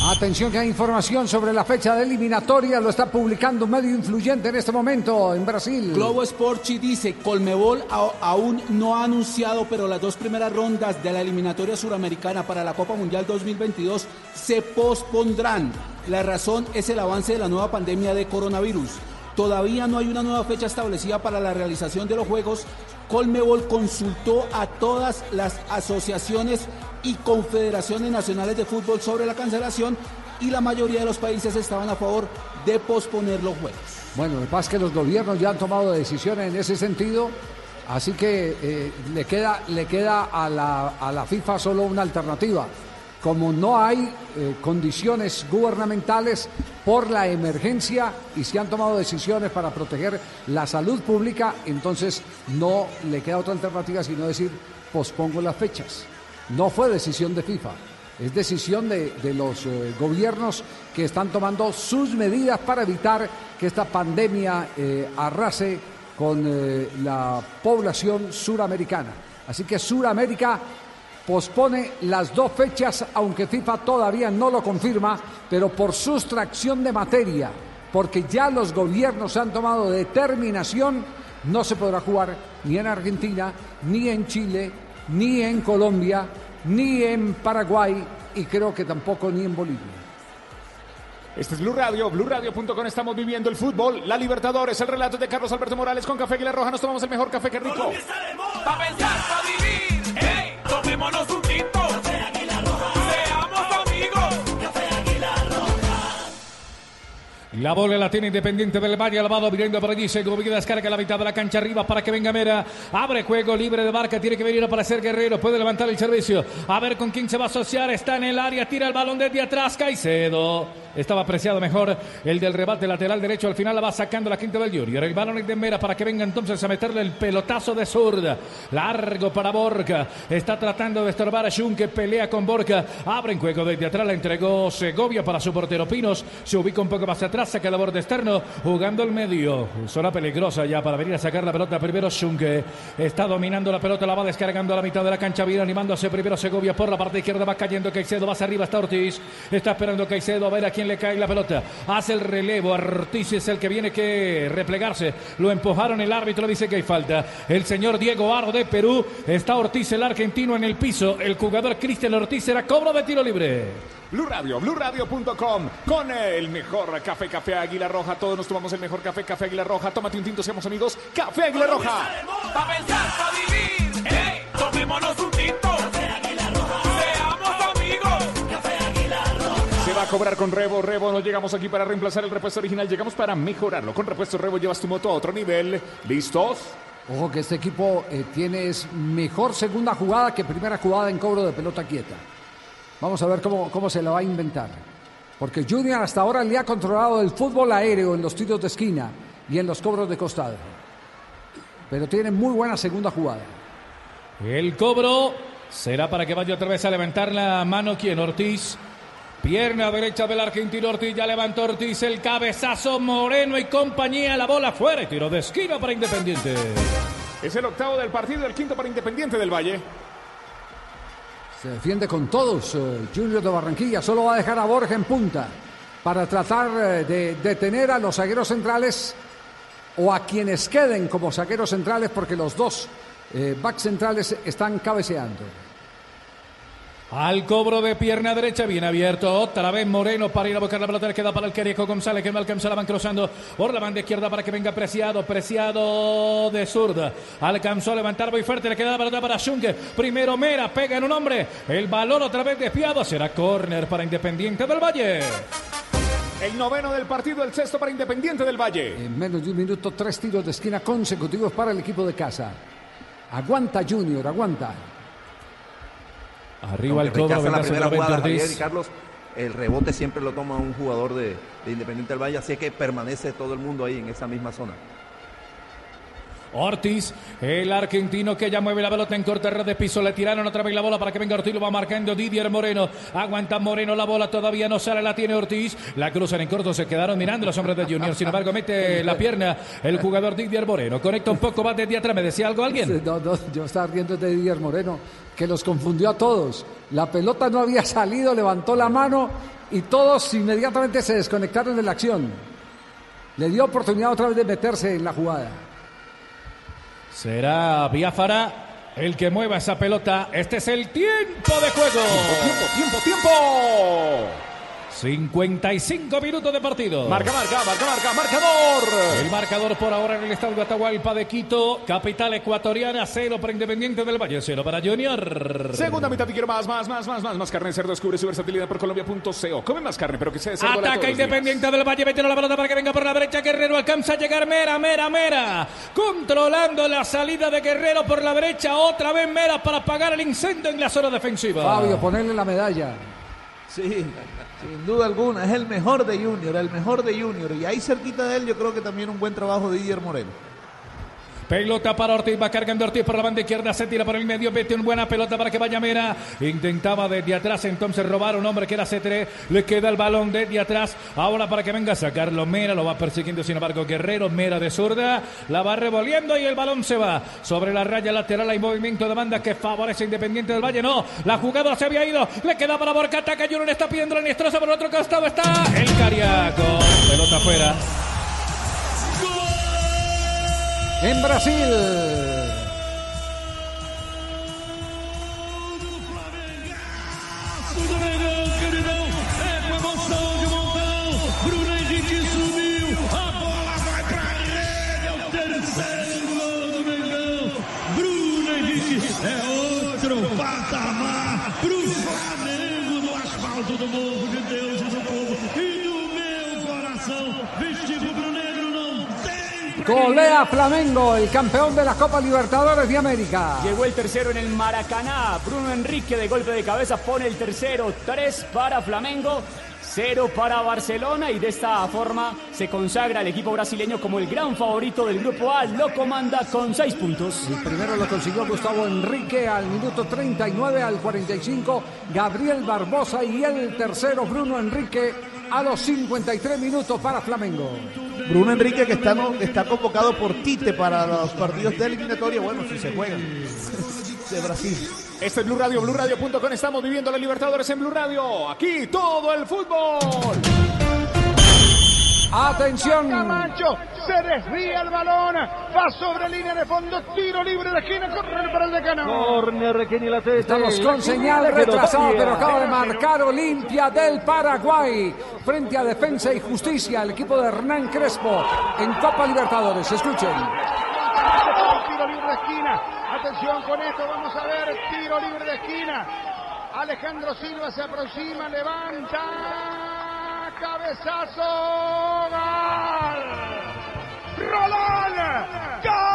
Atención que hay información sobre la fecha de eliminatoria, lo está publicando un medio influyente en este momento en Brasil. Globo Sporchi dice, Colmebol aún no ha anunciado, pero las dos primeras rondas de la eliminatoria suramericana para la Copa Mundial 2022 se pospondrán. La razón es el avance de la nueva pandemia de coronavirus. Todavía no hay una nueva fecha establecida para la realización de los Juegos. Colmebol consultó a todas las asociaciones y confederaciones nacionales de fútbol sobre la cancelación y la mayoría de los países estaban a favor de posponer los Juegos. Bueno, lo que que los gobiernos ya han tomado decisiones en ese sentido, así que eh, le queda, le queda a, la, a la FIFA solo una alternativa. Como no hay eh, condiciones gubernamentales por la emergencia y se han tomado decisiones para proteger la salud pública, entonces no le queda otra alternativa sino decir pospongo las fechas. No fue decisión de FIFA, es decisión de, los eh, gobiernos que están tomando sus medidas para evitar que esta pandemia eh, arrase con la población suramericana. Así que Suramérica pospone las dos fechas, aunque FIFA todavía no lo confirma, pero por sustracción de materia, porque ya los gobiernos han tomado determinación, no se podrá jugar ni en Argentina, ni en Chile, ni en Colombia, ni en Paraguay y creo que tampoco ni en Bolivia. Este es Blue Radio, BlueRadio.com. Estamos viviendo el fútbol, la Libertadores, el relato de Carlos Alberto Morales con Café Aguilar Roja. Nos tomamos el mejor café que rico. Pa' pensar, vivir. Tomémonos un tinto. La bola la tiene Independiente del Valle, Alvado viniendo por allí, Segovia descarga la mitad de la cancha arriba para que venga Mera, abre juego libre de marca, tiene que venir a aparecer Guerrero, puede levantar el servicio, a ver con quién se va a asociar, está en el área, tira el balón desde atrás, Caicedo, estaba apreciado mejor el del rebate lateral derecho, al final la va sacando la quinta del Junior, el balón de Mera para que venga entonces a meterle el pelotazo de zurda, largo para Borca, está tratando de estorbar a Jun que pelea con Borca, abre en juego desde atrás, la entregó Segovia para su portero Pinos, se ubica un poco más atrás, saca el borde externo, jugando el medio. Zona peligrosa ya para venir a sacar la pelota. Primero Schunke está dominando la pelota, la va descargando a la mitad de la cancha, viene animándose primero Segovia por la parte izquierda, va cayendo Caicedo, va arriba, está Ortiz, está esperando Caicedo a ver a quién le cae la pelota. Hace el relevo, Ortiz es el que viene que replegarse. Lo empujaron, el árbitro dice que hay falta. El señor Diego Aro de Perú, está Ortiz, el argentino en el piso. El jugador Cristian Ortiz será cobro de tiro libre. Blue Radio, BlueRadio.com con el mejor café, Café Águila Roja. Todos nos tomamos el mejor café, Café Águila Roja. Tómate un tinto, seamos amigos. Café Águila Roja. Pa' pensar, pa' vivir. ¡Hey! Tomémonos un tinto. Café Águila Roja. Seamos amigos. Café Águila Roja. Se va a cobrar con Rebo. Rebo, no llegamos aquí para reemplazar el repuesto original. Llegamos para mejorarlo. Con repuesto Rebo llevas tu moto a otro nivel. ¿Listos? Ojo que este equipo eh, tiene mejor segunda jugada que primera jugada en cobro de pelota quieta. Vamos a ver cómo, cómo se la va a inventar. Porque Junior hasta ahora le ha controlado el fútbol aéreo en los tiros de esquina y en los cobros de costado. Pero tiene muy buena segunda jugada. El cobro será para que vaya otra vez a levantar la mano. ¿Quién? Ortiz. Pierna derecha del argentino Ortiz. Ya levantó Ortiz el cabezazo. Moreno y compañía. La bola fuera. Y tiro de esquina para Independiente. Es el octavo del partido, el quinto para Independiente del Valle. Se defiende con todos. eh, Junior de Barranquilla solo va a dejar a Borja en punta para tratar eh, de detener a los zagueros centrales o a quienes queden como zagueros centrales porque los dos eh, back centrales están cabeceando. Al cobro de pierna derecha, bien abierto. Otra vez Moreno para ir a buscar la pelota. Le queda para el Quereco González, que Malcolm se la van cruzando por la banda izquierda para que venga Preciado. Preciado de zurda. Alcanzó a levantar muy fuerte. Le queda la pelota para Schunke. Primero Mera, pega en un hombre. El balón otra vez desviado. Será córner para Independiente del Valle. El noveno del partido, el sexto para Independiente del Valle. En menos de un minuto, tres tiros de esquina consecutivos para el equipo de casa. Aguanta Junior, aguanta. Arriba el la primera jugada, Javier y. Carlos, el rebote siempre lo toma un jugador de, de Independiente del Valle, así que permanece todo el mundo ahí en esa misma zona. Ortiz, el argentino que ya mueve la pelota en corta red de piso. Le tiraron otra vez la bola para que venga Ortiz. Lo va marcando Didier Moreno. Aguanta Moreno la bola. Todavía no sale. La tiene Ortiz. La cruzan en corto. Se quedaron mirando los hombres de Junior. Sin embargo, mete la pierna el jugador Didier Moreno. Conecta un poco. Va desde atrás. ¿Me decía algo alguien? No, no, yo estaba riendo de Didier Moreno, que los confundió a todos. La pelota no había salido, levantó la mano y todos inmediatamente se desconectaron de la acción. Le dio oportunidad otra vez de meterse en la jugada. Será Biafara el que mueva esa pelota. Este es el tiempo de juego. Tiempo, tiempo, tiempo. 55 minutos de partido. Marca, marca, marca, marca, marcador. El marcador por ahora en el estadio Atahualpa de Quito, capital ecuatoriana, cero para Independiente del Valle, cero para Junior. Segunda mitad y quiero más, más, más, más, más, más carne de cerdo. Descubre su versatilidad por colombia.co. Come más carne, pero que sea de cerdo. Ataca Independiente del Valle, metiendo la pelota para que venga por la derecha. Guerrero alcanza a llegar Mera, Mera, Mera. Controlando la salida de Guerrero por la derecha. Otra vez Mera para apagar el incendio en la zona defensiva. Fabio, ponerle la medalla. Sí, sin duda alguna, es el mejor de Junior, el mejor de Junior. Y ahí cerquita de él yo creo que también un buen trabajo de Didier Moreno. Pelota para Ortiz, va cargando Ortiz por la banda izquierda, se tira por el medio, mete una buena pelota para que vaya Mera. Intentaba desde atrás entonces robar un hombre que era C3, le queda el balón desde atrás, ahora para que venga a sacarlo Mera, lo va persiguiendo sin embargo Guerrero, Mera de zurda, la va revolviendo y el balón se va sobre la raya lateral, hay movimiento de banda que favorece Independiente del Valle, no, la jugada se había ido, le queda para Borca, ataca Junior, está pidiendo la Niestrosa, por el otro costado está el Cariaco, pelota afuera. En Brasil. Golea Flamengo, el campeón de la Copa Libertadores de América. Llegó el tercero en el Maracaná. Bruno Enrique de golpe de cabeza pone el tercero. Tres para Flamengo. Cero para Barcelona y de esta forma se consagra el equipo brasileño como el gran favorito del grupo A. Lo comanda con seis puntos. El primero lo consiguió Gustavo Enrique al minuto 39, al 45 Gabriel Barbosa y el tercero Bruno Enrique a los 53 minutos para Flamengo. Bruno Enrique que está, no- está convocado por Tite para los partidos de eliminatoria, bueno, si se juegan de Brasil. Este es Blue Radio, BlueRadio.com. Estamos viviendo la Libertadores en Blue Radio. Aquí todo el fútbol. Atención. Camacho, se desvía el balón, va sobre línea de fondo, tiro libre de esquina, corre para el decano. Corner che la testa. Estamos con señal retrasada, pero acaba de marcar Olimpia del Paraguay frente a Defensa y Justicia, el equipo de Hernán Crespo en Copa Libertadores. Escuchen. Tiro libre de esquina, atención con esto, vamos a ver, tiro libre de esquina. Alejandro Silva se aproxima, levanta, cabezazo, gol. Rolón, gol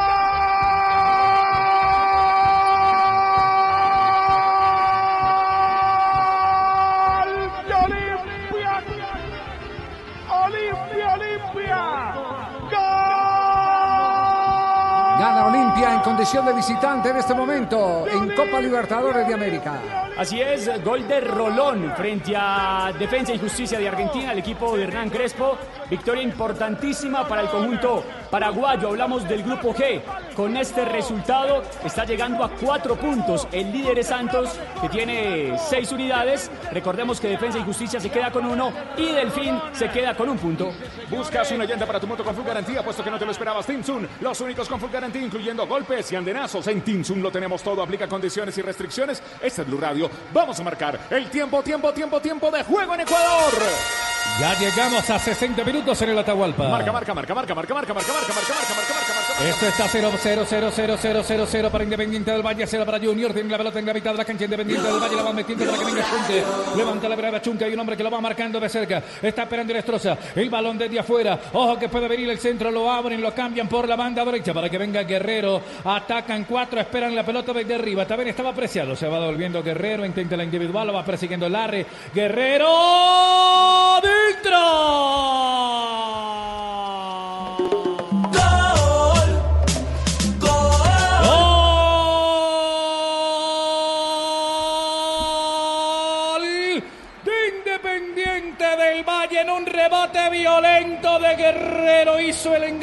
En condición de visitante en este momento en Copa Libertadores de América. Así es, gol de Rolón frente a Defensa y Justicia de Argentina, el equipo de Hernán Crespo. Victoria importantísima para el conjunto paraguayo. Hablamos del grupo G. Con este resultado está llegando a cuatro puntos. El líder es Santos, que tiene seis unidades. Recordemos que Defensa y Justicia se queda con uno y Delfín se queda con un punto. Buscas una llanta para tu moto con full garantía, puesto que no te lo esperabas. Tinsun, los únicos con full garantía, incluyendo golpes y andenazos. En Tinsun lo tenemos todo, aplica condiciones y restricciones. Este es Blue Radio. Vamos a marcar el tiempo, tiempo, tiempo, tiempo de juego en Ecuador. Ya llegamos a 60 minutos en el Atahualpa. Marca, marca, marca, marca, marca, marca, marca, marca, marca, marca, marca, marca, marca. Esto está 0 0 0 0 0 0 0 para Independiente del Valle, 0 para Junior. Tiene la pelota en la mitad de la cancha Independiente del Valle. La va metiendo para que venga Chunque. Levanta la brava Chunque. Hay un hombre que lo va marcando de cerca. Está esperando el destroza. El balón desde afuera. Ojo que puede venir el centro. Lo abren, lo cambian por la banda derecha para que venga Guerrero. Atacan cuatro. Esperan la pelota desde arriba. También estaba apreciado. Se va devolviendo Guerrero. Intenta la individual. Lo va persiguiendo Larry. Guerrero. Electra.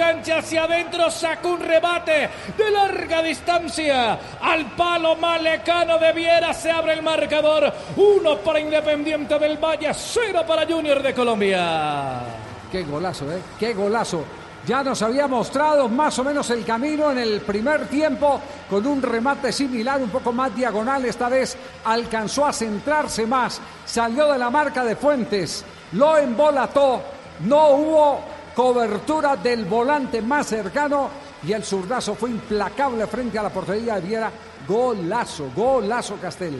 Hacia adentro, sacó un rebate de larga distancia al palo malecano de Viera. Se abre el marcador. Uno para Independiente del Valle, cero para Junior de Colombia. Qué golazo, ¿eh? Qué golazo. Ya nos había mostrado más o menos el camino en el primer tiempo con un remate similar, un poco más diagonal. Esta vez alcanzó a centrarse más, salió de la marca de Fuentes, lo embolató, no hubo cobertura del volante más cercano y el zurdazo fue implacable frente a la portería de Viera. Golazo, golazo Castel.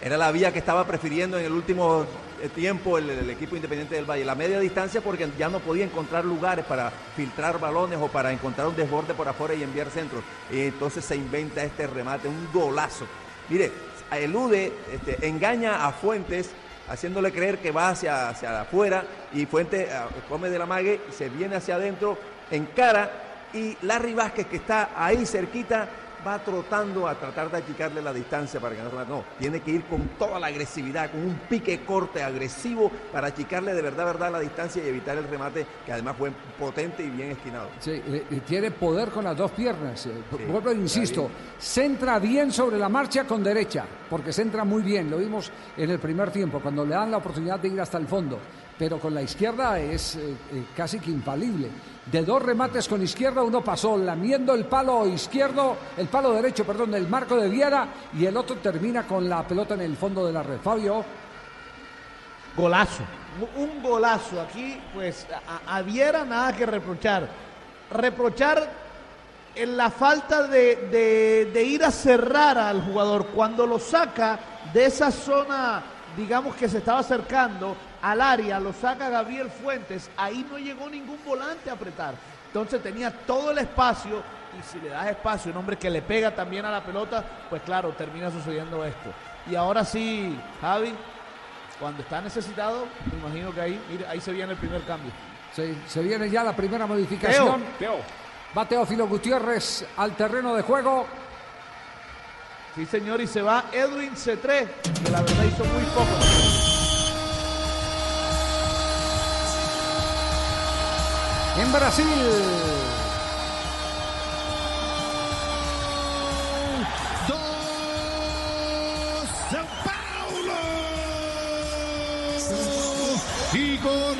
Era la vía que estaba prefiriendo en el último eh, tiempo el, equipo independiente del Valle, la media distancia porque ya no podía encontrar lugares para filtrar balones o para encontrar un desborde por afuera y enviar centros. Y entonces se inventa este remate, un golazo. Mire, elude, este, engaña a Fuentes haciéndole creer que va hacia, hacia afuera y Fuentes ah, come de la mague, se viene hacia adentro, encara. Y Larry Vázquez que está ahí cerquita va trotando a tratar de achicarle la distancia para que no No, tiene que ir con toda la agresividad, con un pique corte agresivo para achicarle de verdad, verdad la distancia y evitar el remate que además fue potente y bien esquinado. Sí, tiene poder con las dos piernas. eh, vuelvo, insisto, centra bien sobre la marcha con derecha, porque centra muy bien. Lo vimos en el primer tiempo, cuando le dan la oportunidad de ir hasta el fondo. Pero con la izquierda es eh, eh, casi que infalible. De dos remates con izquierda, uno pasó lamiendo el palo izquierdo, el palo derecho, perdón, del marco de Viera, y el otro termina con la pelota en el fondo de la red. Fabio. Golazo. Un golazo. Aquí, pues, a, a Viera nada que reprochar. Reprochar en la falta de, de- de ir a cerrar al jugador. Cuando lo saca de esa zona, digamos que se estaba acercando al área, lo saca Gabriel Fuentes. Ahí no llegó ningún volante a apretar. Entonces tenía todo el espacio. Y si le das espacio, un hombre que le pega también a la pelota, pues claro, termina sucediendo esto. Y ahora sí, Javi, cuando está necesitado, me imagino que ahí, mire, ahí se viene el primer cambio. Sí, se viene ya la primera modificación. Teo, Va Teófilo Gutiérrez al terreno de juego. Sí, señor, y se va Edwin C3, que la verdad hizo muy poco. En Brasil. São Paulo! Igor,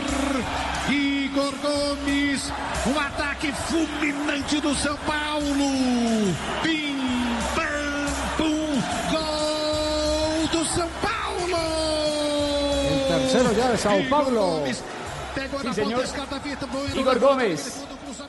Igor Gomes, um ataque fulminante do São Paulo. Pim, pam, pum, gol do São Paulo! El tercero ya de Sao Paulo. Pegou Sí, señor. Igor Gómez.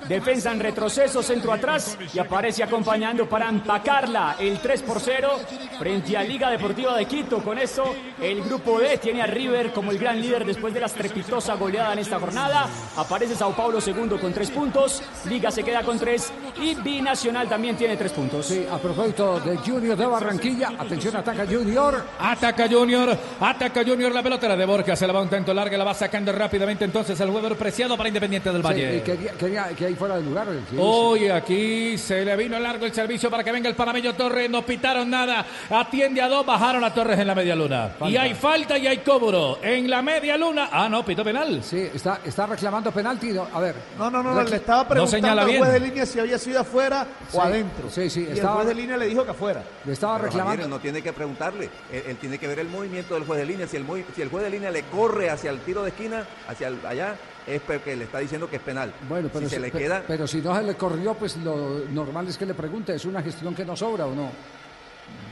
Defensa en retroceso, centro atrás y aparece acompañando para empacarla el 3 por 0 frente a Liga Deportiva de Quito. Con eso, el grupo D tiene a River como el gran líder después de la estrepitosa goleada en esta jornada. Aparece Sao Paulo segundo con 3 puntos, Liga se queda con 3 y Binacional también tiene 3 puntos. Sí, a propósito de Junior de Barranquilla, atención, ataca Junior. Ataca Junior, ataca Junior, la pelota era de Borja, se la va un tanto larga, la va sacando rápidamente entonces el jugador preciado para Independiente del Sí, Valle. y quería, quería que ahí fuera de lugar. sí, Hoy aquí se le vino largo el servicio para que venga el panameño Torres, no pitaron nada, atiende a dos, bajaron a Torres en la media luna. Y hay falta y hay cobro en la media luna. Ah, no, pitó penal. Sí, está, está reclamando penalti. no, a ver. No, no, no, no, le estaba preguntando señala al juez de línea si había sido afuera Sí, o adentro. sí, sí, y estaba- el juez de línea le dijo que afuera. Le estaba Pero reclamando. Javier, no tiene que preguntarle, él, él tiene que ver el movimiento del juez de línea. Si el, movi- si el juez de línea le corre hacia el tiro de esquina, hacia el- allá, es porque le está diciendo que es penal. Bueno, pero si se le queda, pero si no se le corrió, pues lo normal es que le pregunte, ¿es una gestión que no sobra o no?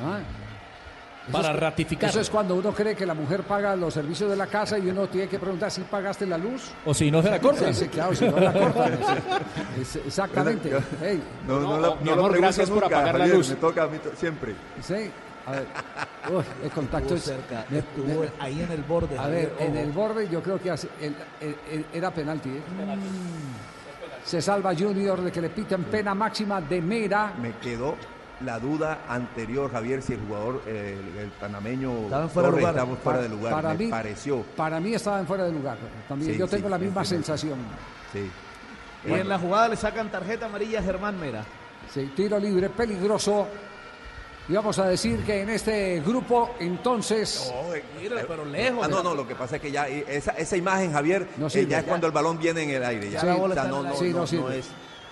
Ah. Para es- ratificar. Eso es cuando uno cree que la mujer paga los servicios de la casa y uno tiene que preguntar si pagaste la luz. O si no se la corta. Sí, sí, claro, si no la corta. Es- exactamente. No, no, No, no amor, por nunca, la luz. Me toca a mí siempre. sí. A ver. Uy, el contacto es. me- Estuvo me- ahí en el borde. a ver, en el borde yo creo que hace- el- el- el- era penalti. ¿eh? Se salva Junior de que le pitan pena máxima de Mera. Me quedó la duda anterior, Javier, si el jugador, eh, el, el panameño Estaba en fuera de Torres lugar. estaba fuera de lugar. Para me mí- pareció. Para mí estaba en fuera de lugar. También Sí, yo tengo sí, la misma sensación. Sí. Y en la jugada le sacan tarjeta amarilla a Germán Mera. Sí, tiro libre peligroso Y vamos a decir que en este grupo, entonces. Mira, pero lejos. Ah, no, no, lo que pasa es que ya esa, esa imagen, Javier, No eh, ya es ya. cuando el balón viene en el aire. Ya. Sí, O sea, no, no, sí, no, no sirve. no es,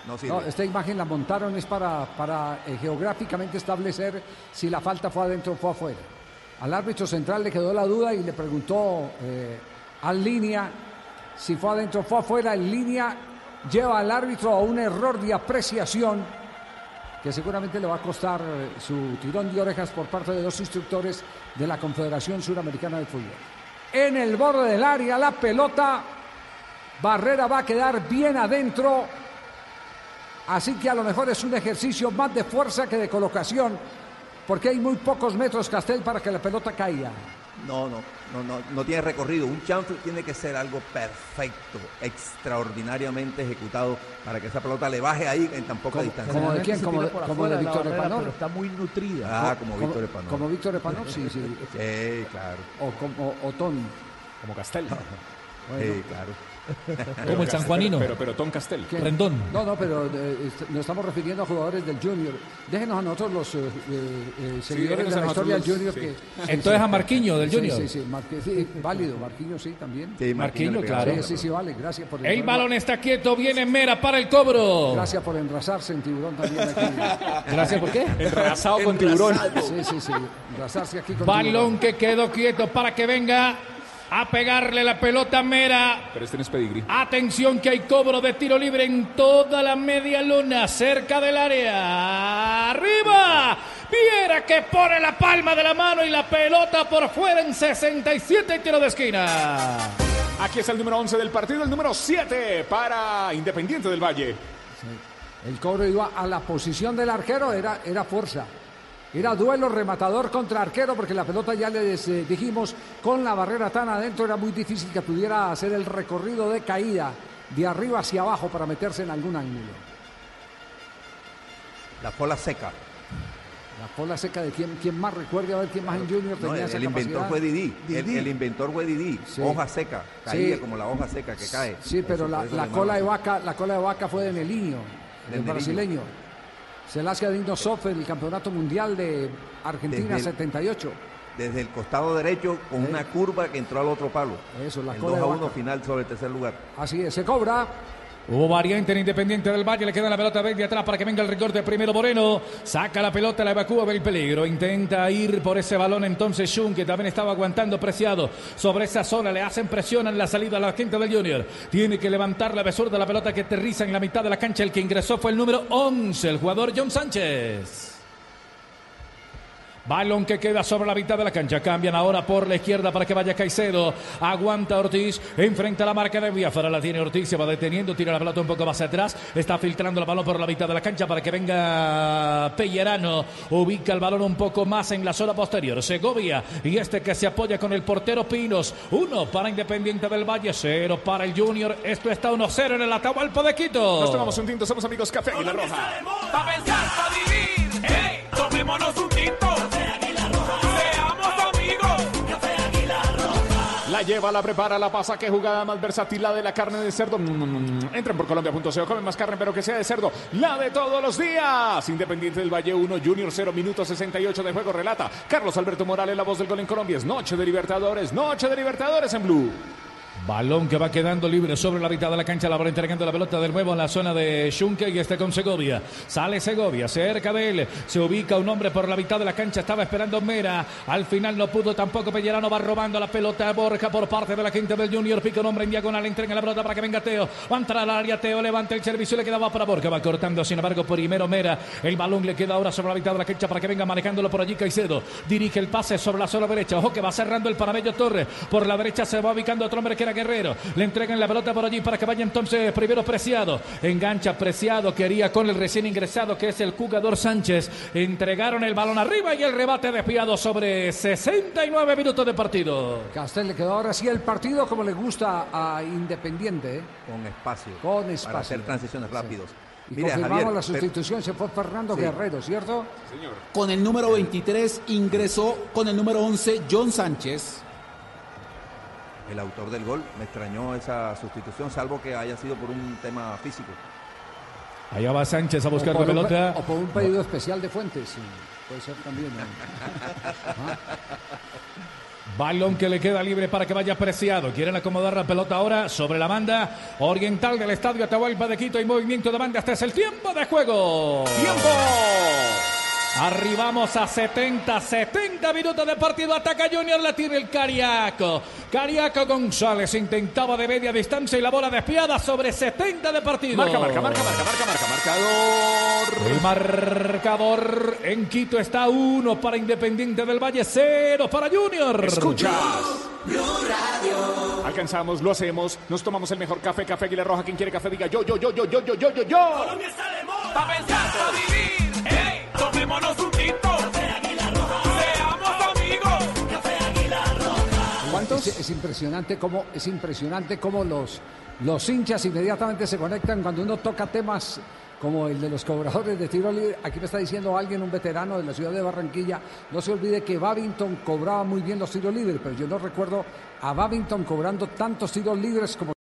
no sirve. No, esta imagen la montaron es para, para eh, geográficamente establecer si la falta fue adentro o fue afuera. Al árbitro central le quedó la duda y le preguntó eh, al línea si fue adentro o fue afuera. En línea lleva al árbitro a un error de apreciación que seguramente le va a costar eh, su tirón de orejas por parte de dos instructores de la Confederación Suramericana de Fútbol. En el borde del área, la pelota, Barrera va a quedar bien adentro. Así que a lo mejor es un ejercicio más de fuerza que de colocación, porque hay muy pocos metros, Castel, para que la pelota caiga. No, no, no, no, no tiene recorrido. Un chanfle tiene que ser algo perfecto, extraordinariamente ejecutado para que esa pelota le baje ahí en tan poca distancia. como de quién? Como de- como Víctor Epanol. pero está muy nutrida. Ah, como Víctor Epanol. Como Víctor Epanol, sí, sí. Sí, claro. O como Otón. Como Castel. Sí, claro. Como el sanjuanino. Pero, pero Tom Castel. ¿Qué? Rendón. No, no, pero eh, est- nos estamos refiriendo a jugadores del Junior. Déjenos a nosotros los eh, eh, seguidores de la historia del Junior. que, sí. sí, Entonces sí. a Marquinho del Sí, Junior. Sí, sí, Marque- sí, válido. Marquinhos sí también. Sí, Marquinhos, le claro. Sí, sí, sí, vale. Gracias por El balón está quieto, viene Mera para el cobro. Gracias por enrasarse en tiburón también aquí. Gracias, ¿por qué? Enrasado con tiburón. Sí, sí, sí. Enrasarse aquí con Balón tiburón. que quedó quieto para que venga a pegarle la pelota a Mera. Pero este no es pedigrí. Atención que hay cobro de tiro libre en toda la media luna, cerca del área. ¡Arriba! Viera que pone la palma de la mano y la pelota por fuera en 67 tiro de esquina. Aquí está el número 11 del partido, el número 7 para Independiente del Valle. El cobro iba a la posición del arquero, era, era fuerza. Era duelo rematador contra arquero, porque la pelota ya les eh, dijimos, con la barrera tan adentro era muy difícil que pudiera hacer el recorrido de caída de arriba hacia abajo para meterse en algún ángulo. La cola seca. La cola seca de quién, quién más recuerda a ver quién más en Junior No, tenía el, esa el inventor fue Didi. El, Didi. el inventor fue Didi. Sí. Hoja seca. Caía Sí. como la hoja seca que cae. Sí, pero Eso- la, cola de vaca, la cola de vaca fue de Nelinho, De el brasileño. Selassie Adino Sof en el campeonato mundial de Argentina Desde el- 78. desde el costado derecho con una curva que entró al otro palo. Eso, la el cola 2 de a 1 vaca. final sobre el tercer lugar. Así es, se cobra. Hubo variante en Independiente del Valle, le queda la pelota de atrás para que venga el recorte primero Moreno, saca la pelota, la evacúa, ve el peligro, intenta ir por ese balón entonces Shun, que también estaba aguantando preciado sobre esa zona, le hacen presión en la salida a la gente del Junior, tiene que levantar la besura de la pelota que aterriza en la mitad de la cancha, el que ingresó fue el número 11, el jugador John Sánchez. Balón que queda sobre la mitad de la cancha. Cambian ahora por la izquierda para que vaya Caicedo. Aguanta Ortiz. Enfrenta la marca de Biafara. La tiene Ortiz. Se va deteniendo. Tira la pelota un poco más atrás. Está filtrando el balón por la mitad de la cancha para que venga Pellerano. Ubica el balón un poco más en la zona posterior. Segovia. Y este que se apoya con el portero Pinos. Uno para Independiente del Valle. Cero para el Junior. Esto está 1-0 en el Atahualpa de Quito. Nos tomamos un tinto, somos amigos Café Águila Roja. Pa' pensar, pa' vivir. ¡Ey! Tomémonos un tinto. Seamos amigos. Café Águila Roja. La lleva, la prepara, la pasa. Qué jugada más versátil, la de la carne de cerdo. Mm, Entren por colombia.co, comen más carne, pero que sea de cerdo. La de todos los días. Independiente del Valle 1, Junior 0, minuto 68 de juego. Relata Carlos Alberto Morales, la voz del gol en Colombia. Es noche de Libertadores, noche de Libertadores en Blue. Balón que va quedando libre sobre la mitad de la cancha. La va entregando la pelota de nuevo en la zona de Schunke y está con Segovia. Sale Segovia, cerca de él. Se ubica un hombre por la mitad de la cancha. Estaba esperando Mera. Al final no pudo tampoco. Pellerano va robando la pelota a Borja por parte de la quinta del Junior. Pica un hombre en diagonal. Entrega la pelota para que venga Teo. Va a entrar al área. Teo levanta el servicio. Le quedaba para Borja. Va cortando. Sin embargo, primero Mera. El balón le queda ahora sobre la mitad de la cancha para que venga manejándolo por allí Caicedo. Dirige el pase sobre la zona derecha. Ojo que va cerrando el Panamello Torres. Por la derecha se va ubicando otro hombre que era Guerrero. Le entregan la pelota por allí para que vaya entonces primero Preciado. Engancha Preciado, quería con el recién ingresado que es el jugador Sánchez. Entregaron el balón arriba y el rebate desviado sobre 69 minutos de partido. Castel le quedó ahora sí el partido como le gusta a Independiente. ¿eh? Con espacio. Con espacio. Para hacer transiciones rápidos. Y Mire, confirmamos Javier, la pero- sustitución, se fue Fernando Sí. Guerrero, ¿cierto? Con el número 23 ingresó con el número 11 John Sánchez. El autor del gol. Me extrañó esa sustitución, salvo que haya sido por un tema físico. Allá va Sánchez a buscar la pelota. O por un pedido especial de Fuentes. sí, Puede ser también. ¿no? Ajá. Balón que le queda libre para que vaya Preciado. Quieren acomodar la pelota ahora sobre la banda oriental del estadio Atahualpa de Quito. Y movimiento de banda. Este es el tiempo de juego. ¡Tiempo! Arribamos a 70, 70 minutos de partido. Ataca Junior, la tiene el Cariaco. Cariaco González intentaba de media distancia y la bola despiada sobre 70 de partido. Marca, marca, marca, marca, marca, marca, marcador. El marcador en Quito está 1 para Independiente del Valle, 0 para Junior. Escuchas. Alcanzamos, lo hacemos, nos tomamos el mejor café, café Aguilar Roja. Quien quiere café diga yo, yo, yo, yo, yo, yo, yo, yo, yo. Colombia está de moda. Pa' pensar, pa' vivir. Tomémonos un tinto. Café Águila Roja. Seamos amigos. Café Águila Roja. Es, es impresionante cómo es impresionante cómo los los hinchas inmediatamente se conectan cuando uno toca temas como el de los cobradores de tiro libre. Aquí me está diciendo alguien, un veterano de la ciudad de Barranquilla, no se olvide que Babington cobraba muy bien los tiros libres, pero yo no recuerdo a Babington cobrando tantos tiros libres como